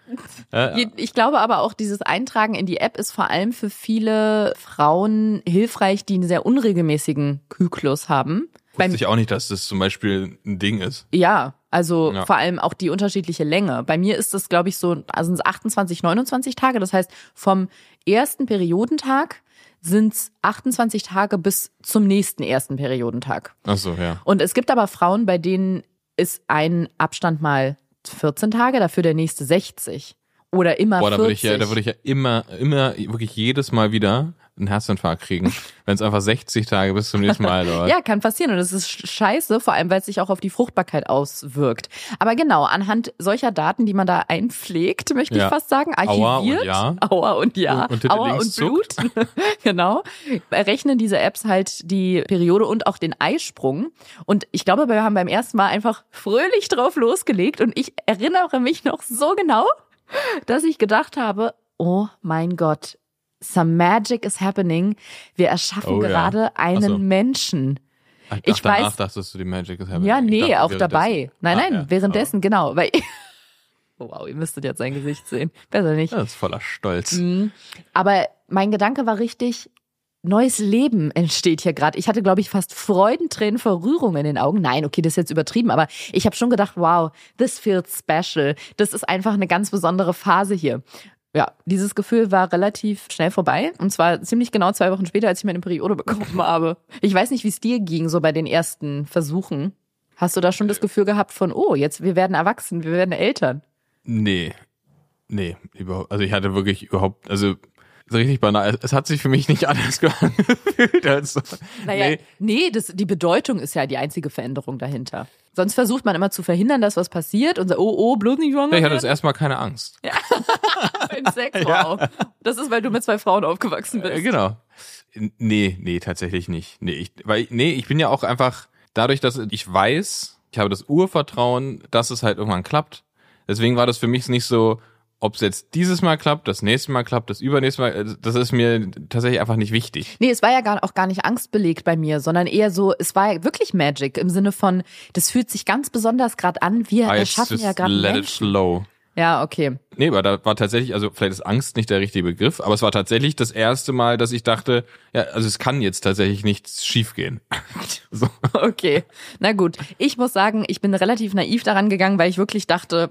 Ja, Ich glaube aber auch, dieses Eintragen in die App ist vor allem für viele Frauen hilfreich, die einen sehr unregelmäßigen Zyklus haben. Wusste ich auch nicht, dass das zum Beispiel ein Ding ist. ja, also Ja. vor allem auch die unterschiedliche Länge. Bei mir ist das, glaube ich, so, also sind es 28, 29 Tage. Das heißt, vom ersten Periodentag sind es 28 Tage bis zum nächsten ersten Periodentag. Ach so, ja. Und es gibt aber Frauen, bei denen ist ein Abstand mal 14 Tage, dafür der nächste 60. Oder immer Boah, da 40. würde ich ja, da würde ich ja immer, immer, wirklich jedes Mal wieder einen Herzinfarkt kriegen, wenn es einfach 60 Tage bis zum nächsten Mal dauert. Ja, kann passieren und das ist sch- scheiße, vor allem weil es sich auch auf die Fruchtbarkeit auswirkt. Aber genau, anhand solcher Daten, die man da einpflegt, möchte Ja. ich fast sagen, Aua und archiviert, ja. Aua und ja, Und- und Aua und Blut, *laughs* genau, errechnen diese Apps halt die Periode und auch den Eisprung. Und ich glaube, wir haben beim ersten Mal einfach fröhlich drauf losgelegt und ich erinnere mich noch so genau, dass ich gedacht habe, oh mein Gott, some magic is happening. Wir erschaffen Oh ja. gerade einen Ach so. Menschen. Ach, Ich danach weiß- dachtest du, die Magic is happening. Ja, nee, dachte, auch dabei. Nein, Ah, nein, ja. währenddessen, genau. Weil *laughs* oh, wow, ihr müsstet jetzt sein Gesicht sehen. Besser nicht. Oh, das ist voller Stolz. Mhm. Aber mein Gedanke war richtig, neues Leben entsteht hier gerade. Ich hatte, glaube ich, fast Freudentränen vor Rührung in den Augen. Nein, okay, das ist jetzt übertrieben, aber ich habe schon gedacht, wow, this feels special. Das ist einfach eine ganz besondere Phase hier. Ja, dieses Gefühl war relativ schnell vorbei. Und zwar ziemlich genau zwei Wochen später, als ich meine Periode bekommen *laughs* habe. Ich weiß nicht, wie es dir ging, so bei den ersten Versuchen. Hast du da schon das Gefühl gehabt von, oh, jetzt, wir werden erwachsen, wir werden Eltern? Nee. Nee, überhaupt. Also ich hatte wirklich überhaupt, also so richtig banal. Es hat sich für mich nicht anders *laughs* angefühlt als so. Naja, Nee. nee, das, die Bedeutung ist ja die einzige Veränderung dahinter. Sonst versucht man immer zu verhindern, dass was passiert und so, oh, oh, bloß nicht schwanger Ich hatte das erstmal keine Angst. *laughs* Beim Sex, wow. Das ist, weil du mit zwei Frauen aufgewachsen bist. Äh, genau. Nee, nee, tatsächlich nicht. Nee, ich, weil, nee, ich bin ja auch einfach, dadurch, dass ich weiß, ich habe das Urvertrauen, dass es halt irgendwann klappt. Deswegen war das für mich nicht so, ob es jetzt dieses Mal klappt, das nächste Mal klappt, das übernächste Mal, äh, das ist mir tatsächlich einfach nicht wichtig. Nee, es war ja gar, auch gar nicht angstbelegt bei mir, sondern eher so, es war wirklich Magic im Sinne von, das fühlt sich ganz besonders gerade an. Wir Ah, jetzt erschaffen ja gerade let it Menschen. flow. Ja, okay. Nee, aber da war tatsächlich, also vielleicht ist Angst nicht der richtige Begriff, aber es war tatsächlich das erste Mal, dass ich dachte, ja, also es kann jetzt tatsächlich nichts schiefgehen. *laughs* so. Okay, na gut. Ich muss sagen, ich bin relativ naiv daran gegangen, weil ich wirklich dachte,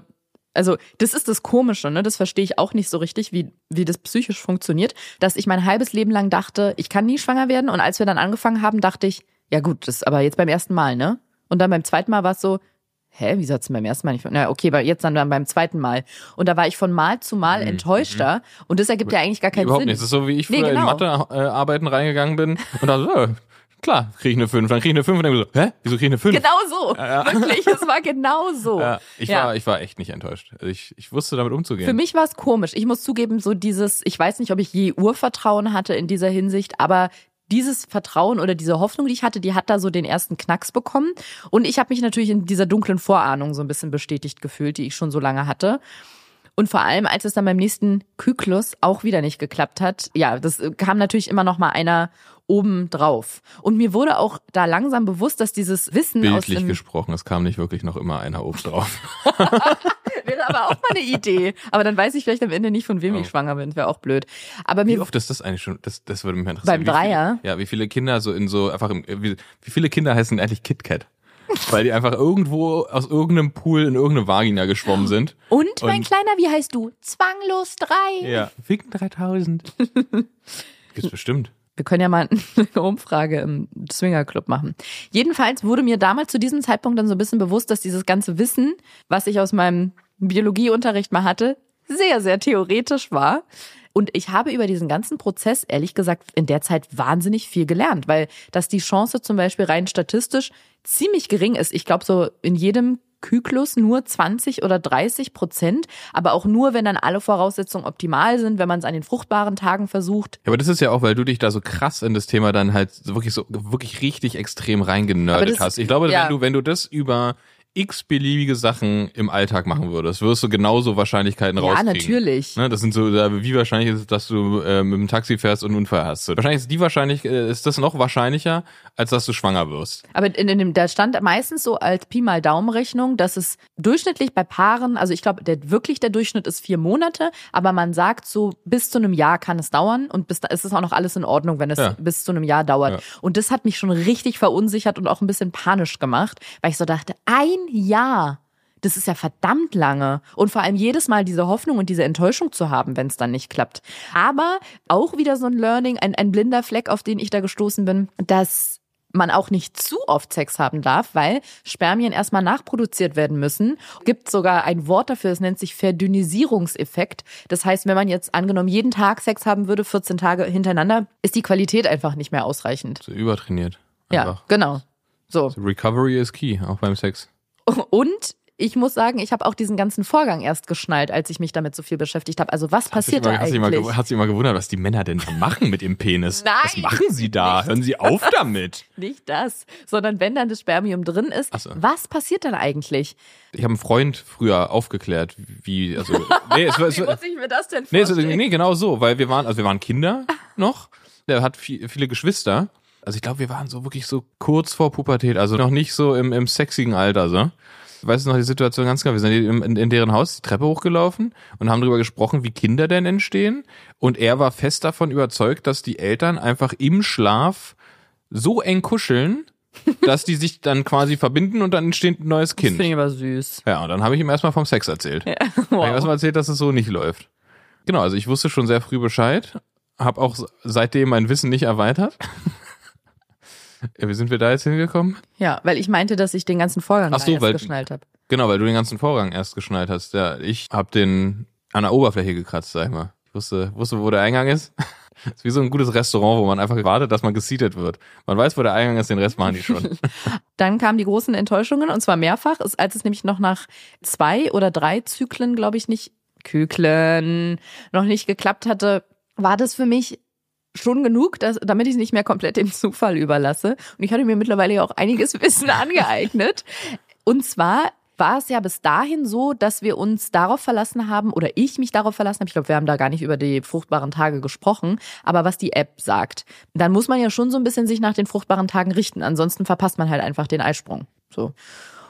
also das ist das Komische, ne? Das verstehe ich auch nicht so richtig, wie, wie das psychisch funktioniert, dass ich mein halbes Leben lang dachte, ich kann nie schwanger werden. Und als wir dann angefangen haben, dachte ich, ja gut, das ist aber jetzt beim ersten Mal, ne? Und dann beim zweiten Mal war es so, hä, wieso hat's denn beim ersten Mal nicht? Na, okay, aber jetzt dann, beim zweiten Mal. Und da war ich von Mal zu Mal enttäuschter. Und das ergibt ja eigentlich gar keinen Überhaupt Sinn. nicht. Das ist so, wie ich Nee, früher in genau. Mathe-Arbeiten reingegangen bin und dachte, so, *laughs* klar, kriege ich eine 5. Dann kriege ich eine 5 und dann so, hä, wieso kriege ich eine 5? Genau so. *laughs* Wirklich, es war genau so. Ja, ich, Ja. War, ich war echt nicht enttäuscht. Also ich, ich wusste damit umzugehen. Für mich war es komisch. Ich muss zugeben, so dieses, ich weiß nicht, ob ich je Urvertrauen hatte in dieser Hinsicht, aber dieses Vertrauen oder diese Hoffnung, die ich hatte, die hat da so den ersten Knacks bekommen. Und ich habe mich natürlich in dieser dunklen Vorahnung so ein bisschen bestätigt gefühlt, die ich schon so lange hatte. Und vor allem, als es dann beim nächsten Kyklus auch wieder nicht geklappt hat, ja, das kam natürlich immer noch mal einer oben drauf. Und mir wurde auch da langsam bewusst, dass dieses Wissen Bildlich aus dem gesprochen, es kam nicht wirklich noch immer einer oben drauf. *laughs* *laughs* wäre aber auch mal eine Idee. Aber dann weiß ich vielleicht am Ende nicht, von wem Oh. ich schwanger bin. Wäre auch blöd. Aber Wie mir oft ist das eigentlich schon? Das, das würde mich interessieren. Beim Wie Dreier? Viele, ja, wie viele Kinder so in so einfach im, wie, wie viele Kinder heißen eigentlich KitKat? Weil die einfach irgendwo aus irgendeinem Pool in irgendeine Vagina geschwommen sind. und mein Und- Kleiner, wie heißt du? Zwanglos drei. Ja. Ficken 3000. Gibt's bestimmt. Wir können ja mal *laughs* eine Umfrage im Swingerclub machen. Jedenfalls wurde mir damals zu diesem Zeitpunkt dann so ein bisschen bewusst, dass dieses ganze Wissen, was ich aus meinem Biologieunterricht mal hatte, sehr, sehr theoretisch war. Und ich habe über diesen ganzen Prozess, ehrlich gesagt, in der Zeit wahnsinnig viel gelernt, weil dass die Chance zum Beispiel rein statistisch ziemlich gering ist. Ich glaube, so in jedem Zyklus nur 20 oder 30 Prozent, aber auch nur, wenn dann alle Voraussetzungen optimal sind, wenn man es an den fruchtbaren Tagen versucht. Ja, aber das ist ja auch, weil du dich da so krass in das Thema dann halt wirklich so wirklich richtig extrem reingenördet das- hast. Ich glaube, ja. wenn du wenn du das über x beliebige Sachen im Alltag machen würdest, wirst du genauso Wahrscheinlichkeiten Ja, rauskriegen. natürlich. Ne, das sind so, wie wahrscheinlich ist es, dass du äh, mit dem Taxi fährst und einen Unfall hast. Wahrscheinlich ist die wahrscheinlich, äh, ist das noch wahrscheinlicher, als dass du schwanger wirst. Aber in, in dem, da stand meistens so als Pi mal Daumenrechnung, dass es durchschnittlich bei Paaren, also ich glaube, der wirklich der Durchschnitt ist vier Monate, aber man sagt so, bis zu einem Jahr kann es dauern und bis da ist es auch noch alles in Ordnung, wenn es Ja. bis zu einem Jahr dauert. Ja. Und das hat mich schon richtig verunsichert und auch ein bisschen panisch gemacht, weil ich so dachte, ein Jahr. Das ist ja verdammt lange. Und vor allem jedes Mal diese Hoffnung und diese Enttäuschung zu haben, wenn es dann nicht klappt. Aber auch wieder so ein Learning, ein, ein blinder Fleck, auf den ich da gestoßen bin, dass man auch nicht zu oft Sex haben darf, weil Spermien erstmal nachproduziert werden müssen. Gibt sogar ein Wort dafür, es nennt sich Verdünnisierungseffekt. Das heißt, wenn man jetzt angenommen jeden Tag Sex haben würde, 14 Tage hintereinander, ist die Qualität einfach nicht mehr ausreichend. So übertrainiert. Ja, Einfach. genau. So. Recovery is key, auch beim Sex. Und ich muss sagen, ich habe auch diesen ganzen Vorgang erst geschnallt, als ich mich damit so viel beschäftigt habe. Also was passiert da mal, eigentlich? ge- hat sich mal gewundert, was die Männer denn da machen mit ihrem Penis. *laughs* Nein. Was machen sie da? Hören sie auf damit. *laughs* Nicht das, sondern wenn dann das Spermium drin ist, so. was passiert dann eigentlich? Ich habe einen Freund früher aufgeklärt, wie, also, nee, es war, *laughs* es war, ich mir das denn Nee, so, nee, genau so, weil wir waren, also wir waren Kinder noch. Der hat viel, viele Geschwister. Also ich glaube, wir waren so wirklich so kurz vor Pubertät, also noch nicht so im, im sexigen Alter, so. Weißt du noch die Situation ganz genau? Wir sind in, in, deren Haus die Treppe hochgelaufen und haben darüber gesprochen, wie Kinder denn entstehen. Und er war fest davon überzeugt, dass die Eltern einfach im Schlaf so eng kuscheln, *laughs* dass die sich dann quasi verbinden und dann entsteht ein neues Das Kind. finde ich aber süß. Ja, und dann habe ich ihm erstmal vom Sex erzählt. Hab ich Wow. erstmal erzählt, dass es so nicht läuft. Genau, also ich wusste schon sehr früh Bescheid, habe auch seitdem mein Wissen nicht erweitert. Ja, Wie sind wir da jetzt hingekommen? Ja, weil ich meinte, dass ich den ganzen Vorgang Ach so, erst weil- geschnallt habe. Genau, weil du den ganzen Vorgang erst geschnallt hast. Ja, ich habe den an der Oberfläche gekratzt, sag ich mal. Ich wusste, wusste, wo der Eingang ist. Das *laughs* ist wie so ein gutes Restaurant, wo man einfach wartet, dass man geseatet wird. Man weiß, wo der Eingang ist, den Rest machen die schon. *laughs* Dann kamen die großen Enttäuschungen und zwar mehrfach, als es nämlich noch nach zwei oder drei Zyklen, glaube ich, nicht Kyklen noch nicht geklappt hatte, war das für mich schon genug, dass, damit ich es nicht mehr komplett dem Zufall überlasse. Und ich hatte mir mittlerweile ja auch einiges *laughs* Wissen angeeignet. Und zwar war es ja bis dahin so, dass wir uns darauf verlassen haben, oder ich mich darauf verlassen habe, ich glaube, wir haben da gar nicht über die fruchtbaren Tage gesprochen, aber was die App sagt, dann muss man ja schon so ein bisschen sich nach den fruchtbaren Tagen richten, ansonsten verpasst man halt einfach den Eisprung. So.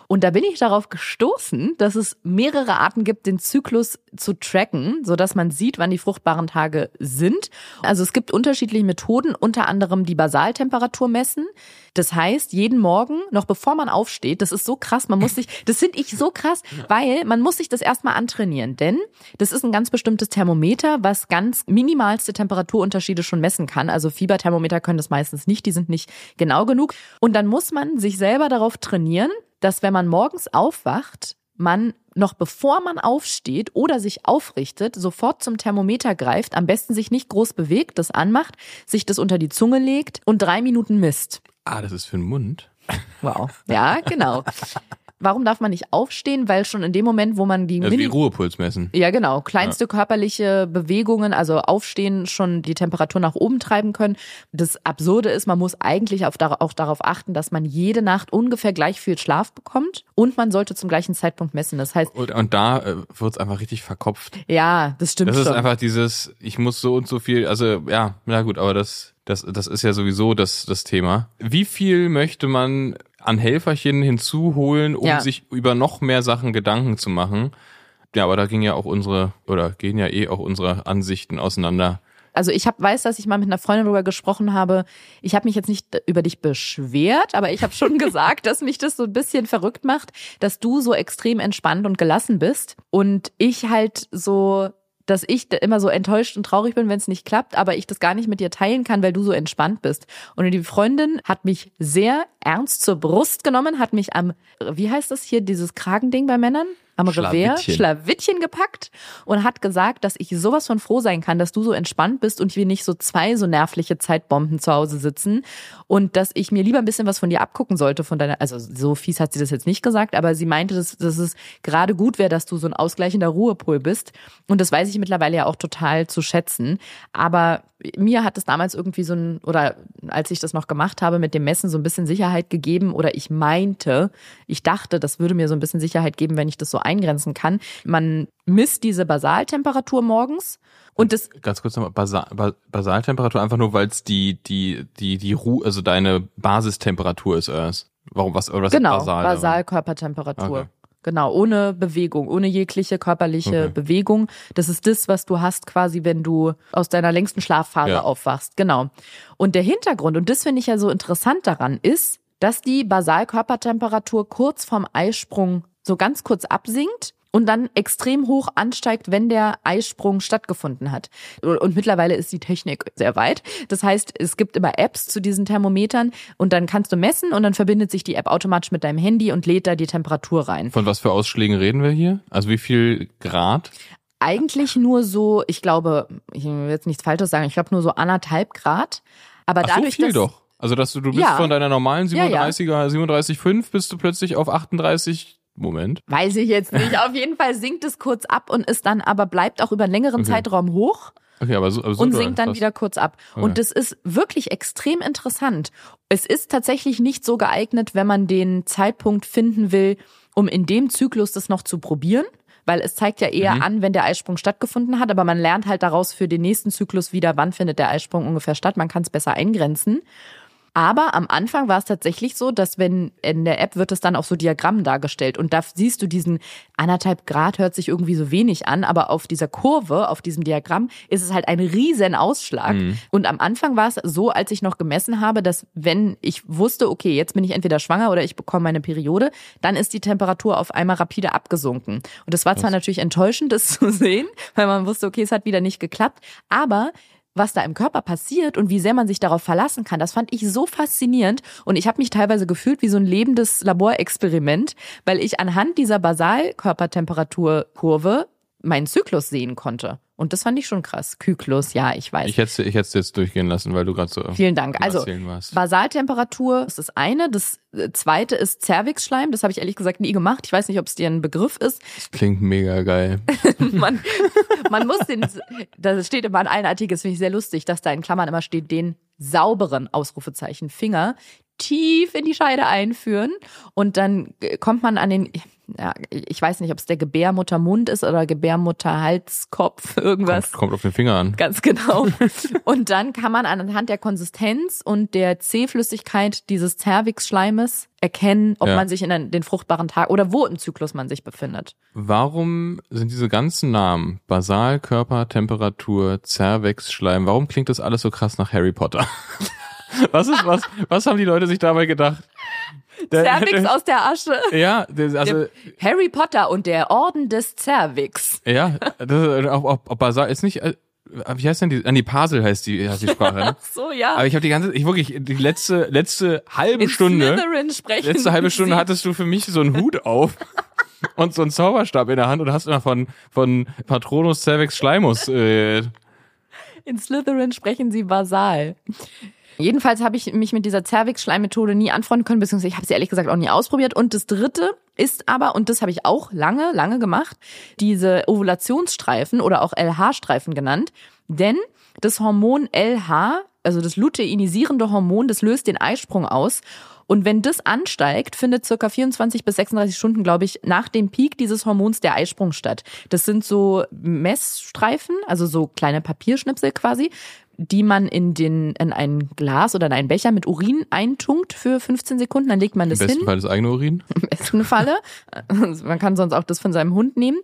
Und da bin ich darauf gestoßen, dass es mehrere Arten gibt, den Zyklus zu tracken, so dass man sieht, wann die fruchtbaren Tage sind. Also es gibt unterschiedliche Methoden, unter anderem die Basaltemperatur messen. Das heißt, jeden Morgen, noch bevor man aufsteht, das ist so krass, man muss sich, *laughs* das finde ich so krass, weil man muss sich das erstmal antrainieren, denn das ist ein ganz bestimmtes Thermometer, was ganz minimalste Temperaturunterschiede schon messen kann. Also Fieberthermometer können das meistens nicht, die sind nicht genau genug. Und dann muss man sich selber darauf trainieren, dass wenn man morgens aufwacht, man noch bevor man aufsteht oder sich aufrichtet, sofort zum Thermometer greift, am besten sich nicht groß bewegt, das anmacht, sich das unter die Zunge legt und drei Minuten misst. Ah, das ist für den Mund. Wow. Ja, genau. Warum darf man nicht aufstehen? Weil schon in dem Moment, wo man die Also wie Mini Ruhepuls messen. ja, genau. Kleinste körperliche Bewegungen, also Aufstehen, schon die Temperatur nach oben treiben können. Das Absurde ist, man muss eigentlich auf, auch darauf achten, dass man jede Nacht ungefähr gleich viel Schlaf bekommt und man sollte zum gleichen Zeitpunkt messen. Das heißt, Und, und da äh, wird's einfach richtig verkopft. ja, das stimmt Das ist schon. einfach dieses, ich muss so und so viel, also ja, na gut, aber das, das, das ist ja sowieso das, das Thema. Wie viel möchte man an Helferchen hinzuholen, um Ja. sich über noch mehr Sachen Gedanken zu machen? Ja, aber da ging ja auch unsere, oder gehen ja eh auch unsere Ansichten auseinander. Also ich hab, weiß, dass ich mal mit einer Freundin darüber gesprochen habe. Ich habe mich jetzt nicht über dich beschwert, aber ich habe schon *laughs* gesagt, dass mich das so ein bisschen verrückt macht, dass du so extrem entspannt und gelassen bist und ich halt so dass ich immer so enttäuscht und traurig bin, wenn es nicht klappt, aber ich das gar nicht mit dir teilen kann, weil du so entspannt bist. Und die Freundin hat mich sehr ernst zur Brust genommen, hat mich am, wie heißt das hier, dieses Kragending bei Männern? Am Revier, Schlawittchen. Gepackt und hat gesagt, dass ich sowas von froh sein kann, dass du so entspannt bist und wir nicht so zwei so nervliche Zeitbomben zu Hause sitzen und dass ich mir lieber ein bisschen was von dir abgucken sollte von deiner, also so fies hat sie das jetzt nicht gesagt, aber sie meinte, dass, dass es gerade gut wäre, dass du so ein ausgleichender Ruhepol bist und das weiß ich mittlerweile ja auch total zu schätzen, aber mir hat es damals irgendwie so ein, oder als ich das noch gemacht habe mit dem Messen, so ein bisschen Sicherheit gegeben oder ich meinte, ich dachte, das würde mir so ein bisschen Sicherheit geben, wenn ich das so eingrenzen kann. Man misst diese Basaltemperatur morgens und das Ganz kurz nochmal, Basal, Ba- Basaltemperatur, einfach nur, weil es die, die, die, die Ruhe, also deine Basistemperatur ist erst. Warum, was, oder was genau, ist Basal? Basalkörpertemperatur. Okay. Genau, ohne Bewegung, ohne jegliche körperliche Okay. Bewegung. Das ist das, was du hast quasi, wenn du aus deiner längsten Schlafphase Ja. aufwachst. Genau. Und der Hintergrund, und das finde ich ja so interessant daran, ist, dass die Basalkörpertemperatur kurz vorm Eisprung so ganz kurz absinkt und dann extrem hoch ansteigt, wenn der Eisprung stattgefunden hat. Und mittlerweile ist die Technik sehr weit. Das heißt, es gibt immer Apps zu diesen Thermometern und dann kannst du messen und dann verbindet sich die App automatisch mit deinem Handy und lädt da die Temperatur rein. Von was für Ausschlägen reden wir hier? Also wie viel Grad? Eigentlich nur so, ich glaube, ich will jetzt nichts Falsches sagen, ich glaube nur so anderthalb Grad. Aber Ach, so dadurch, viel dass, doch. Also dass du, du bist Ja. von deiner normalen Ja, ja. 37er, 37,5 bist du plötzlich auf 38, Moment. Weiß ich jetzt nicht. *laughs* Auf jeden Fall sinkt es kurz ab und ist dann aber bleibt auch über einen längeren Okay. Zeitraum hoch Okay, aber so, aber so und sinkt dann wieder kurz ab. Okay. Und das ist wirklich extrem interessant. Es ist tatsächlich nicht so geeignet, wenn man den Zeitpunkt finden will, um in dem Zyklus das noch zu probieren. Weil es zeigt ja eher Mhm. an, wenn der Eisprung stattgefunden hat, aber man lernt halt daraus für den nächsten Zyklus wieder, wann findet der Eisprung ungefähr statt. Man kann es besser eingrenzen. Aber am Anfang war es tatsächlich so, dass wenn in der App wird es dann auf so Diagrammen dargestellt und da siehst du diesen anderthalb Grad hört sich irgendwie so wenig an, aber auf dieser Kurve, auf diesem Diagramm ist es halt ein riesen Ausschlag. Und am Anfang war es so, als ich noch gemessen habe, dass wenn ich wusste, okay, jetzt bin ich entweder schwanger oder ich bekomme meine Periode, dann ist die Temperatur auf einmal rapide abgesunken. Und das war zwar natürlich enttäuschend, das *laughs* zu sehen, weil man wusste, okay, es hat wieder nicht geklappt, aber was da im Körper passiert und wie sehr man sich darauf verlassen kann, das fand ich so faszinierend und ich habe mich teilweise gefühlt wie so ein lebendes Laborexperiment, weil ich anhand dieser Basalkörpertemperaturkurve meinen Zyklus sehen konnte. Und das fand ich schon krass. Kyklus, ja, ich weiß. Ich hätte ich es jetzt durchgehen lassen, weil du gerade so Vielen Dank. Also warst. Basaltemperatur ist das eine. Das äh, zweite ist Zervixschleim. Das habe ich ehrlich gesagt nie gemacht. Ich weiß nicht, ob es dir ein Begriff ist. Das klingt mega geil. *laughs* man, man muss den, da steht immer in allen Artikeln, das finde ich sehr lustig, dass da in Klammern immer steht, den sauberen Ausrufezeichen Finger tief in die Scheide einführen und dann äh, kommt man an den, ja, ich weiß nicht, ob es der Gebärmuttermund ist oder Gebärmutterhalskopf, *laughs* irgendwas. Kommt, kommt auf den Finger an. Ganz genau. *laughs* Und dann kann man anhand der Konsistenz und der Zähflüssigkeit dieses Zervixschleimes erkennen, ob Ja. man sich in den, fruchtbaren Tag oder wo im Zyklus man sich befindet. Warum sind diese ganzen Namen, Basal, Körper, Temperatur, Cervix, Schleim, warum klingt das alles so krass nach Harry Potter? *laughs* Was ist was? Was haben die Leute sich dabei gedacht? Der- Cervix aus der Asche. Ja, also Harry Potter und der Orden des Cervix. ja, das, auch, auch, auch Basal ist nicht. äh, Wie heißt denn die? An die Pasel heißt die, heißt die Sprache. Ne? *laughs* So, ja. Aber ich habe die ganze, ich wirklich die letzte letzte halbe In Stunde, Slytherin sprechen letzte halbe Stunde sie. hattest du für mich so einen Hut auf *laughs* und so einen Zauberstab in der Hand und hast immer von von Patronus Cervix Schleimus. Äh, In Slytherin sprechen sie basal. Jedenfalls habe ich mich mit dieser Cervix-Schleimmethode nie anfreunden können, beziehungsweise ich habe sie ehrlich gesagt auch nie ausprobiert. Und das dritte ist aber, und das habe ich auch lange, lange gemacht, diese Ovulationsstreifen oder auch LH-Streifen genannt. Denn das Hormon LH, also das luteinisierende Hormon, das löst den Eisprung aus. Und wenn das ansteigt, findet circa 24 bis 36 Stunden, glaube ich, nach dem Peak dieses Hormons der Eisprung statt. Das sind so Messstreifen, also so kleine Papierschnipsel quasi, die man in den in ein Glas oder in einen Becher mit Urin eintunkt für 15 Sekunden, dann legt man das Im besten hin. Fall das eigene Urin. *laughs* Im besten Falle. Also man kann sonst auch das von seinem Hund nehmen.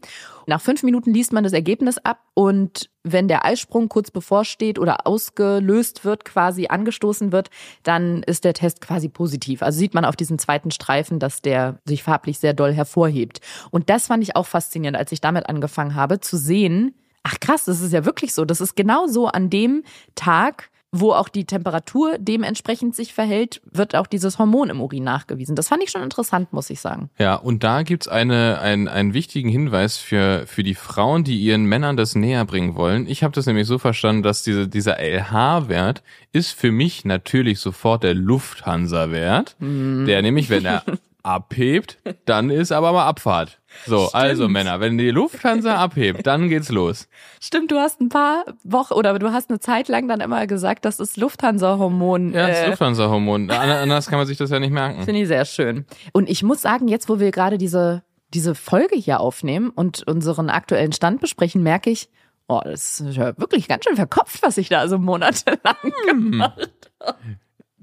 Nach fünf Minuten liest man das Ergebnis ab und wenn der Eisprung kurz bevorsteht oder ausgelöst wird, quasi angestoßen wird, dann ist der Test quasi positiv. Also sieht man auf diesem zweiten Streifen, dass der sich farblich sehr doll hervorhebt. Und das fand ich auch faszinierend, als ich damit angefangen habe, zu sehen, ach krass, das ist ja wirklich so. Das ist genau so an dem Tag, wo auch die Temperatur dementsprechend sich verhält, wird auch dieses Hormon im Urin nachgewiesen. Das fand ich schon interessant, muss ich sagen. Ja, und da gibt's eine, einen, einen wichtigen Hinweis für, für die Frauen, die ihren Männern das näher bringen wollen. Ich habe das nämlich so verstanden, dass diese, dieser LH-Wert ist für mich natürlich sofort der Lufthansa-Wert, der nämlich, wenn er *laughs* abhebt, dann ist aber mal Abfahrt. So, also Männer, wenn die Lufthansa abhebt, dann geht's los. Stimmt, du hast ein paar Wochen oder du hast eine Zeit lang dann immer gesagt, das ist Lufthansa-Hormon. Ja, das äh, Lufthansa-Hormon. *laughs* Anders kann man sich das ja nicht merken. Finde ich sehr schön. Und ich muss sagen, jetzt, wo wir gerade diese, diese Folge hier aufnehmen und unseren aktuellen Stand besprechen, merke ich, oh, das ist ja wirklich ganz schön verkopft, was ich da so monatelang gemacht habe.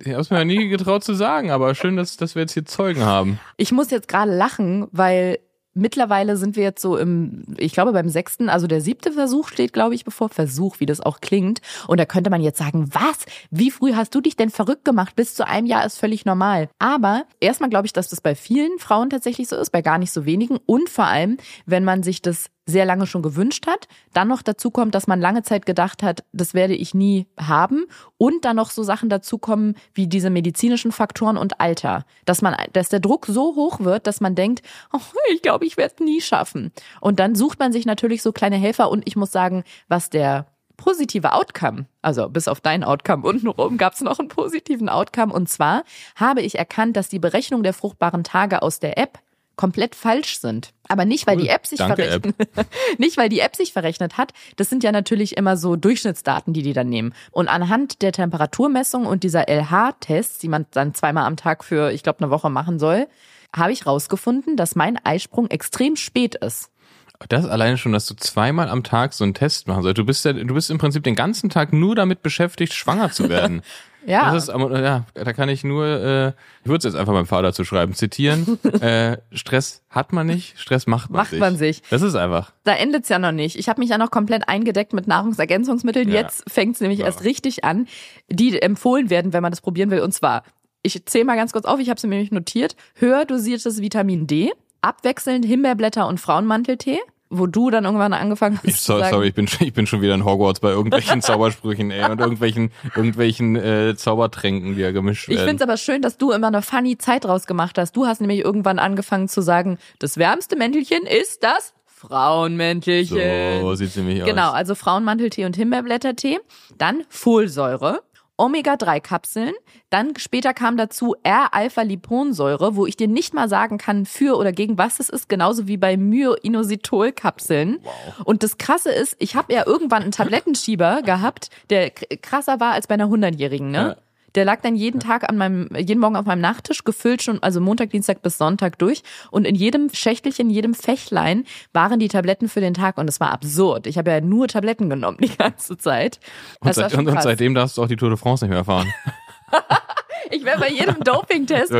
Ich hab's mir ja nie getraut zu sagen, aber schön, dass, dass wir jetzt hier Zeugen haben. Ich muss jetzt gerade lachen, weil mittlerweile sind wir jetzt so im, ich glaube beim sechsten, also der siebte Versuch steht, glaube ich, bevor Versuch, wie das auch klingt. Und da könnte man jetzt sagen, was? Wie früh hast du dich denn verrückt gemacht? Bis zu einem Jahr ist völlig normal. Aber erstmal glaube ich, dass das bei vielen Frauen tatsächlich so ist, bei gar nicht so wenigen. Und vor allem, wenn man sich das sehr lange schon gewünscht hat, dann noch dazu kommt, dass man lange Zeit gedacht hat, das werde ich nie haben. Und dann noch so Sachen dazukommen wie diese medizinischen Faktoren und Alter, dass man dass der Druck so hoch wird, dass man denkt, oh, ich glaube, ich werde es nie schaffen. Und dann sucht man sich natürlich so kleine Helfer. Und ich muss sagen, was der positive Outcome, also bis auf dein Outcome untenrum gab es noch einen positiven Outcome. Und zwar habe ich erkannt, dass die Berechnung der fruchtbaren Tage aus der App komplett falsch sind. Aber nicht, weil Cool. die App sich Danke, verrechnet, *laughs* nicht weil die App sich verrechnet hat. Das sind ja natürlich immer so Durchschnittsdaten, die die dann nehmen. Und anhand der Temperaturmessung und dieser LH-Tests, die man dann zweimal am Tag für, ich glaube, eine Woche machen soll, habe ich rausgefunden, dass mein Eisprung extrem spät ist. Das alleine schon, dass du zweimal am Tag so einen Test machen sollst. Du bist ja, du bist im Prinzip den ganzen Tag nur damit beschäftigt, schwanger zu werden. *laughs* Ja. Das ist, ja, da kann ich nur, äh, ich würde es jetzt einfach meinem Vater zu schreiben, zitieren. *laughs* äh, Stress hat man nicht, Stress macht man Macht sich. man sich. Das ist einfach. Da endet's ja noch nicht. Ich habe mich ja noch komplett eingedeckt mit Nahrungsergänzungsmitteln. Ja. Jetzt fängt's nämlich erst richtig an, die empfohlen werden, wenn man das probieren will. Und zwar, ich zähle mal ganz kurz auf, ich habe sie mir nämlich notiert. Höher dosiertes Vitamin D, abwechselnd Himbeerblätter und Frauenmanteltee, wo du dann irgendwann angefangen hast Ich, zu sorry, sagen, sorry, ich bin, ich bin schon wieder in Hogwarts bei irgendwelchen *laughs* Zaubersprüchen, ey, und irgendwelchen, irgendwelchen äh, Zaubertränken, die ja gemischt Ich werden. find's aber schön, dass du immer eine funny Zeit draus gemacht hast. Du hast nämlich irgendwann angefangen zu sagen, das wärmste Mäntelchen ist das Frauenmäntelchen. so sieht's nämlich Genau, aus. also Frauenmanteltee und Himbeerblättertee. Dann Folsäure. Omega-3-Kapseln. Dann später kam dazu R-Alpha-Liponsäure, wo ich dir nicht mal sagen kann, für oder gegen was es ist, genauso wie bei Myoinositol-Kapseln. Und das Krasse ist, ich habe ja irgendwann einen Tablettenschieber gehabt, der krasser war als bei einer 100-Jährigen, ne? Ja. Der lag dann jeden Tag an meinem, jeden Morgen auf meinem Nachttisch, gefüllt schon, also Montag, Dienstag bis Sonntag durch. Und in jedem Schächtelchen, in jedem Fächlein waren die Tabletten für den Tag. Und es war absurd. Ich habe ja nur Tabletten genommen die *laughs* ganze Zeit. Und, seit, und, und seitdem darfst du auch die Tour de France nicht mehr fahren. *laughs* Ich wäre bei jedem Doping-Test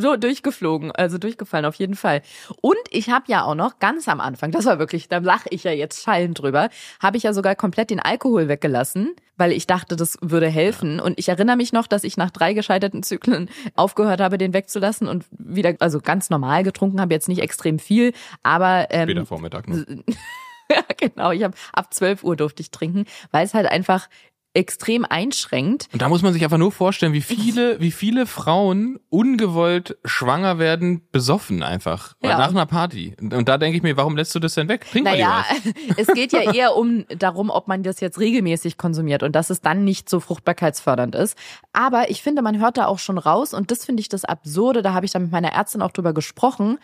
so durchgeflogen, also durchgefallen auf jeden Fall. Und ich habe ja auch noch ganz am Anfang, das war wirklich, da lache ich ja jetzt schallend drüber, habe ich ja sogar komplett den Alkohol weggelassen, weil ich dachte, das würde helfen. Und ich erinnere mich noch, dass ich nach drei gescheiterten Zyklen *laughs* aufgehört habe, den wegzulassen und wieder, also ganz normal getrunken habe, jetzt nicht extrem viel, aber ähm, Später Vormittag. Ne? *laughs* ja, genau. Ich habe ab 12 Uhr durfte ich trinken, weil es halt einfach extrem einschränkt. Und da muss man sich einfach nur vorstellen, wie viele, *laughs* wie viele Frauen ungewollt schwanger werden, besoffen einfach. Ja. Nach einer Party. Und, da denke ich mir, warum lässt du das denn weg? Trink Naja, *laughs* es geht ja *laughs* eher um darum, ob man das jetzt regelmäßig konsumiert und dass es dann nicht so fruchtbarkeitsfördernd ist. Aber ich finde, man hört da auch schon raus und das finde ich das Absurde, da habe ich dann mit meiner Ärztin auch drüber gesprochen.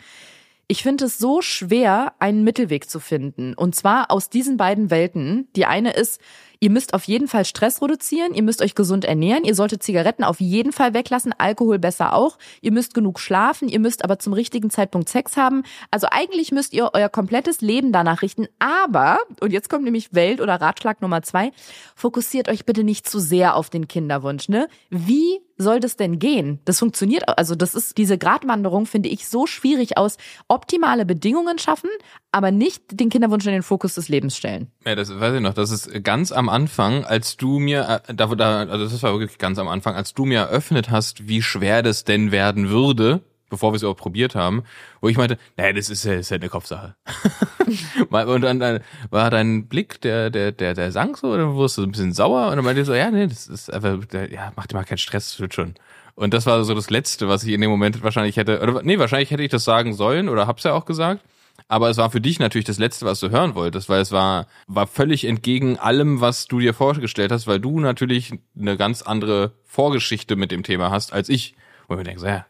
Ich finde es so schwer, einen Mittelweg zu finden. Und zwar aus diesen beiden Welten. Die eine ist, ihr müsst auf jeden Fall Stress reduzieren, ihr müsst euch gesund ernähren, ihr solltet Zigaretten auf jeden Fall weglassen, Alkohol besser auch, ihr müsst genug schlafen, ihr müsst aber zum richtigen Zeitpunkt Sex haben. Also eigentlich müsst ihr euer komplettes Leben danach richten. Aber, und jetzt kommt nämlich Welt- oder Ratschlag Nummer zwei, fokussiert euch bitte nicht zu sehr auf den Kinderwunsch. Ne? Wie soll das denn gehen? Das funktioniert, also das ist diese Gratwanderung, finde ich, so schwierig aus optimale Bedingungen schaffen, aber nicht den Kinderwunsch in den Fokus des Lebens stellen. Ja, das weiß ich noch. Das ist ganz am Anfang, als du mir, äh, da, da, also das war wirklich ganz am Anfang, als du mir eröffnet hast, wie schwer das denn werden würde, bevor wir es überhaupt probiert haben, wo ich meinte, naja, das ist ja, das ist ja eine Kopfsache. *laughs* Und dann, dann war dein Blick, der, der, der, der sank so, oder wurdest du so ein bisschen sauer und dann meinte ich so, ja, nee, das ist einfach, ja, mach dir mal keinen Stress, das wird schon. Und das war so das Letzte, was ich in dem Moment wahrscheinlich hätte, oder nee, wahrscheinlich hätte ich das sagen sollen oder hab's ja auch gesagt. Aber es war für dich natürlich das Letzte, was du hören wolltest, weil es war, war völlig entgegen allem, was du dir vorgestellt hast, weil du natürlich eine ganz andere Vorgeschichte mit dem Thema hast als ich. Wo ich mir denke, so, ja,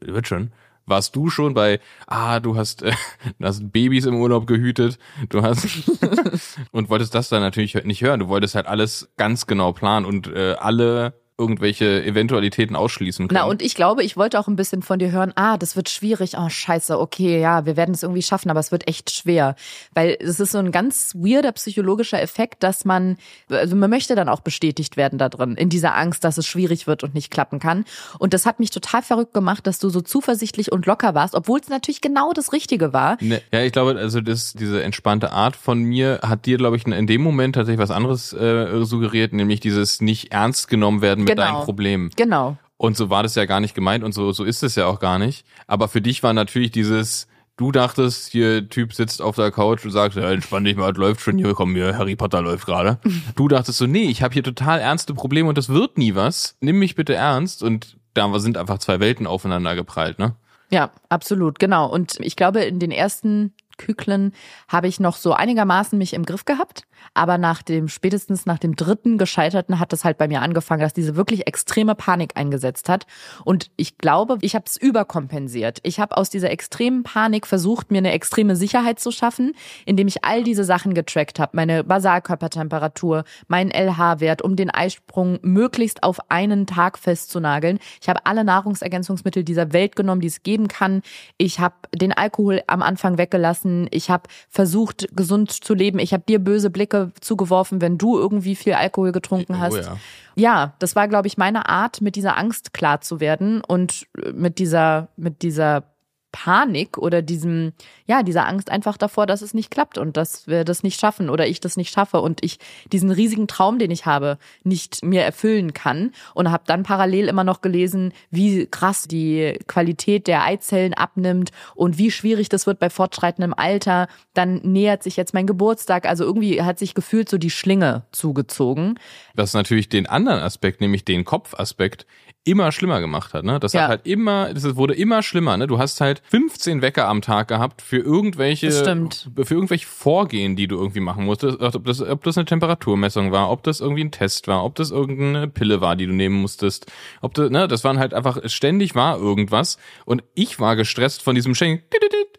wird schon. Warst du schon bei, ah, du hast, äh, *laughs* du hast Babys im Urlaub gehütet, du hast *laughs* und wolltest das dann natürlich nicht hören. Du wolltest halt alles ganz genau planen und äh, alle irgendwelche Eventualitäten ausschließen können. Na, und ich glaube, ich wollte auch ein bisschen von dir hören, ah, das wird schwierig, oh scheiße, okay, ja, wir werden es irgendwie schaffen, aber es wird echt schwer. Weil es ist so ein ganz weirder psychologischer Effekt, dass man, also man möchte dann auch bestätigt werden da drin, in dieser Angst, dass es schwierig wird und nicht klappen kann. Und das hat mich total verrückt gemacht, dass du so zuversichtlich und locker warst, obwohl es natürlich genau das Richtige war. Ne, ja, ich glaube, also das, diese entspannte Art von mir hat dir, glaube ich, in dem Moment tatsächlich was anderes äh, suggeriert, nämlich dieses nicht ernst genommen werden mit Genau. deinem Problem. Genau. Und so war das ja gar nicht gemeint und so, so ist es ja auch gar nicht. Aber für dich war natürlich dieses, du dachtest, hier Typ sitzt auf der Couch und sagt, ja, entspann dich mal, es läuft schon hier, komm hier, Harry Potter läuft gerade. *laughs* Du dachtest so, nee, ich habe hier total ernste Probleme und das wird nie was. Nimm mich bitte ernst. Und da sind einfach zwei Welten aufeinander geprallt, ne? Ja, absolut, genau. Und ich glaube, in den ersten Kyklen habe ich noch so einigermaßen mich im Griff gehabt. Aber nach dem, spätestens nach dem dritten Gescheiterten hat das halt bei mir angefangen, dass diese wirklich extreme Panik eingesetzt hat. Und ich glaube, ich habe es überkompensiert. Ich habe aus dieser extremen Panik versucht, mir eine extreme Sicherheit zu schaffen, indem ich all diese Sachen getrackt habe. Meine Basalkörpertemperatur, meinen LH-Wert, um den Eisprung möglichst auf einen Tag festzunageln. Ich habe alle Nahrungsergänzungsmittel dieser Welt genommen, die es geben kann. Ich habe den Alkohol am Anfang weggelassen. Ich habe versucht, gesund zu leben. Ich habe dir böse Blicke zugeworfen, wenn du irgendwie viel Alkohol getrunken hast. Oh ja. Ja, das war, glaube ich, meine Art, mit dieser Angst klar zu werden und mit dieser, mit dieser Panik oder diesem, ja, dieser Angst einfach davor, dass es nicht klappt und dass wir das nicht schaffen oder ich das nicht schaffe und ich diesen riesigen Traum, den ich habe, nicht mir erfüllen kann und habe dann parallel immer noch gelesen, wie krass die Qualität der Eizellen abnimmt und wie schwierig das wird bei fortschreitendem Alter. Dann nähert sich jetzt mein Geburtstag, also irgendwie hat sich gefühlt so die Schlinge zugezogen. was natürlich den anderen Aspekt, nämlich den Kopfaspekt, immer schlimmer gemacht hat. Ne? Das Ja. hat halt immer, das wurde immer schlimmer. Ne? Du hast halt 15 Wecker am Tag gehabt für irgendwelche, Das für irgendwelche Vorgehen, die du irgendwie machen musstest. Ob das, ob das eine Temperaturmessung war, ob das irgendwie ein Test war, ob das irgendeine Pille war, die du nehmen musstest. Ob du, ne, das waren halt einfach ständig war irgendwas. Und ich war gestresst von diesem Schenken.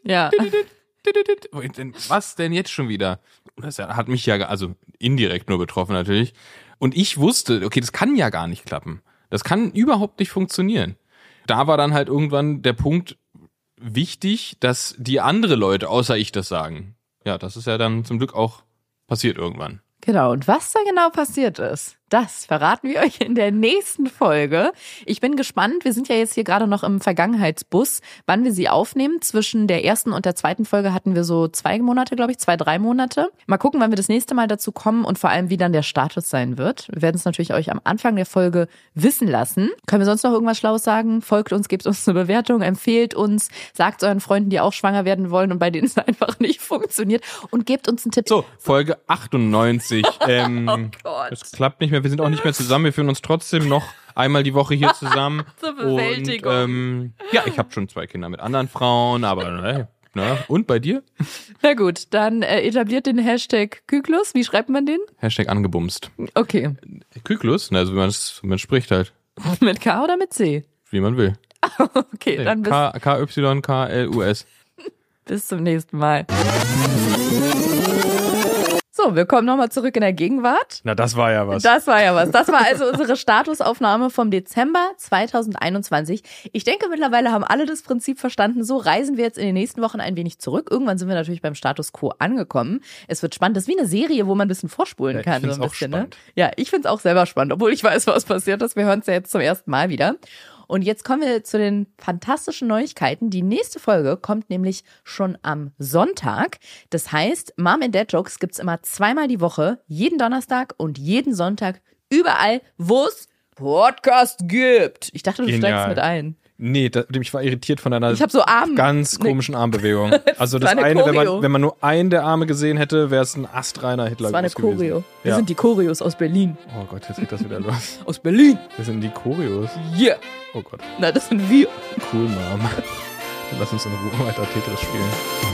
Ja. Was denn jetzt schon wieder? Das hat mich ja, also indirekt nur betroffen natürlich. Und ich wusste, okay, das kann ja gar nicht klappen. Das kann überhaupt nicht funktionieren. Da war dann halt irgendwann der Punkt wichtig, dass die andere Leute, außer ich, das sagen. Ja, das ist ja dann zum Glück auch passiert irgendwann. Genau, und was da genau passiert ist, das verraten wir euch in der nächsten Folge. Ich bin gespannt. Wir sind ja jetzt hier gerade noch im Vergangenheitsbus, wann wir sie aufnehmen. Zwischen der ersten und der zweiten Folge hatten wir so zwei Monate, glaube ich, zwei, drei Monate. Mal gucken, wann wir das nächste Mal dazu kommen und vor allem, wie dann der Status sein wird. Wir werden es natürlich euch am Anfang der Folge wissen lassen. Können wir sonst noch irgendwas Schlaues sagen? Folgt uns, gebt uns eine Bewertung, empfehlt uns, sagt euren Freunden, die auch schwanger werden wollen und bei denen es *laughs* einfach nicht funktioniert und gebt uns einen Tipp. So, Folge 98. *laughs* ähm, Gott. es klappt nicht mehr, wir sind auch nicht mehr zusammen, wir führen uns trotzdem noch einmal die Woche hier *laughs* zusammen. Zur Bewältigung. Und, ähm, ja, ich habe schon zwei Kinder mit anderen Frauen, aber ne, ne. Und bei dir? Na gut, dann äh, etabliert den Hashtag Kyklus. Wie schreibt man den? Hashtag angebumst. Okay. Kyklus, ne, also man, es- man spricht halt, *laughs* Mit K oder mit C? wie man will. *laughs* Okay, dann bis, K, K, Y, K, L, U, S. bis zum nächsten Mal. So, wir kommen nochmal zurück in der Gegenwart. Na, das war ja was. Das war ja was. Das war also unsere Statusaufnahme vom Dezember 2021. Ich denke, mittlerweile haben alle das Prinzip verstanden. So reisen wir jetzt in den nächsten Wochen ein wenig zurück. Irgendwann sind wir natürlich beim Status quo angekommen. Es wird spannend. Das ist wie eine Serie, wo man ein bisschen vorspulen Ja, ich kann. find's so ein auch bisschen, ne? spannend. Ja, ich find's auch selber spannend, obwohl ich weiß, was passiert ist. Wir hören es ja jetzt zum ersten Mal wieder. Und jetzt kommen wir zu den fantastischen Neuigkeiten. Die nächste Folge kommt nämlich schon am Sonntag. Das heißt, Mom and Dad Jokes gibt's immer zweimal die Woche, jeden Donnerstag und jeden Sonntag, überall, wo es Podcast gibt. Ich dachte, du Genial. steigst mit ein. Nee, da, ich war irritiert von deiner Ich habe so Arm. ganz komischen Armbewegung. *laughs* Also das eine eine, wenn man, wenn man nur einen der Arme gesehen hätte, wäre es ein astreiner Hitler Das war eine gewesen. Choreo. Wir Ja. sind die Choreos aus Berlin. Oh Gott, jetzt geht das wieder los. *laughs* Aus Berlin. Wir sind die Choreos. Yeah. Oh Gott, Na, das sind wir. cool, Mom. Dann *laughs* lass uns in Ruhe weiter Tetris spielen.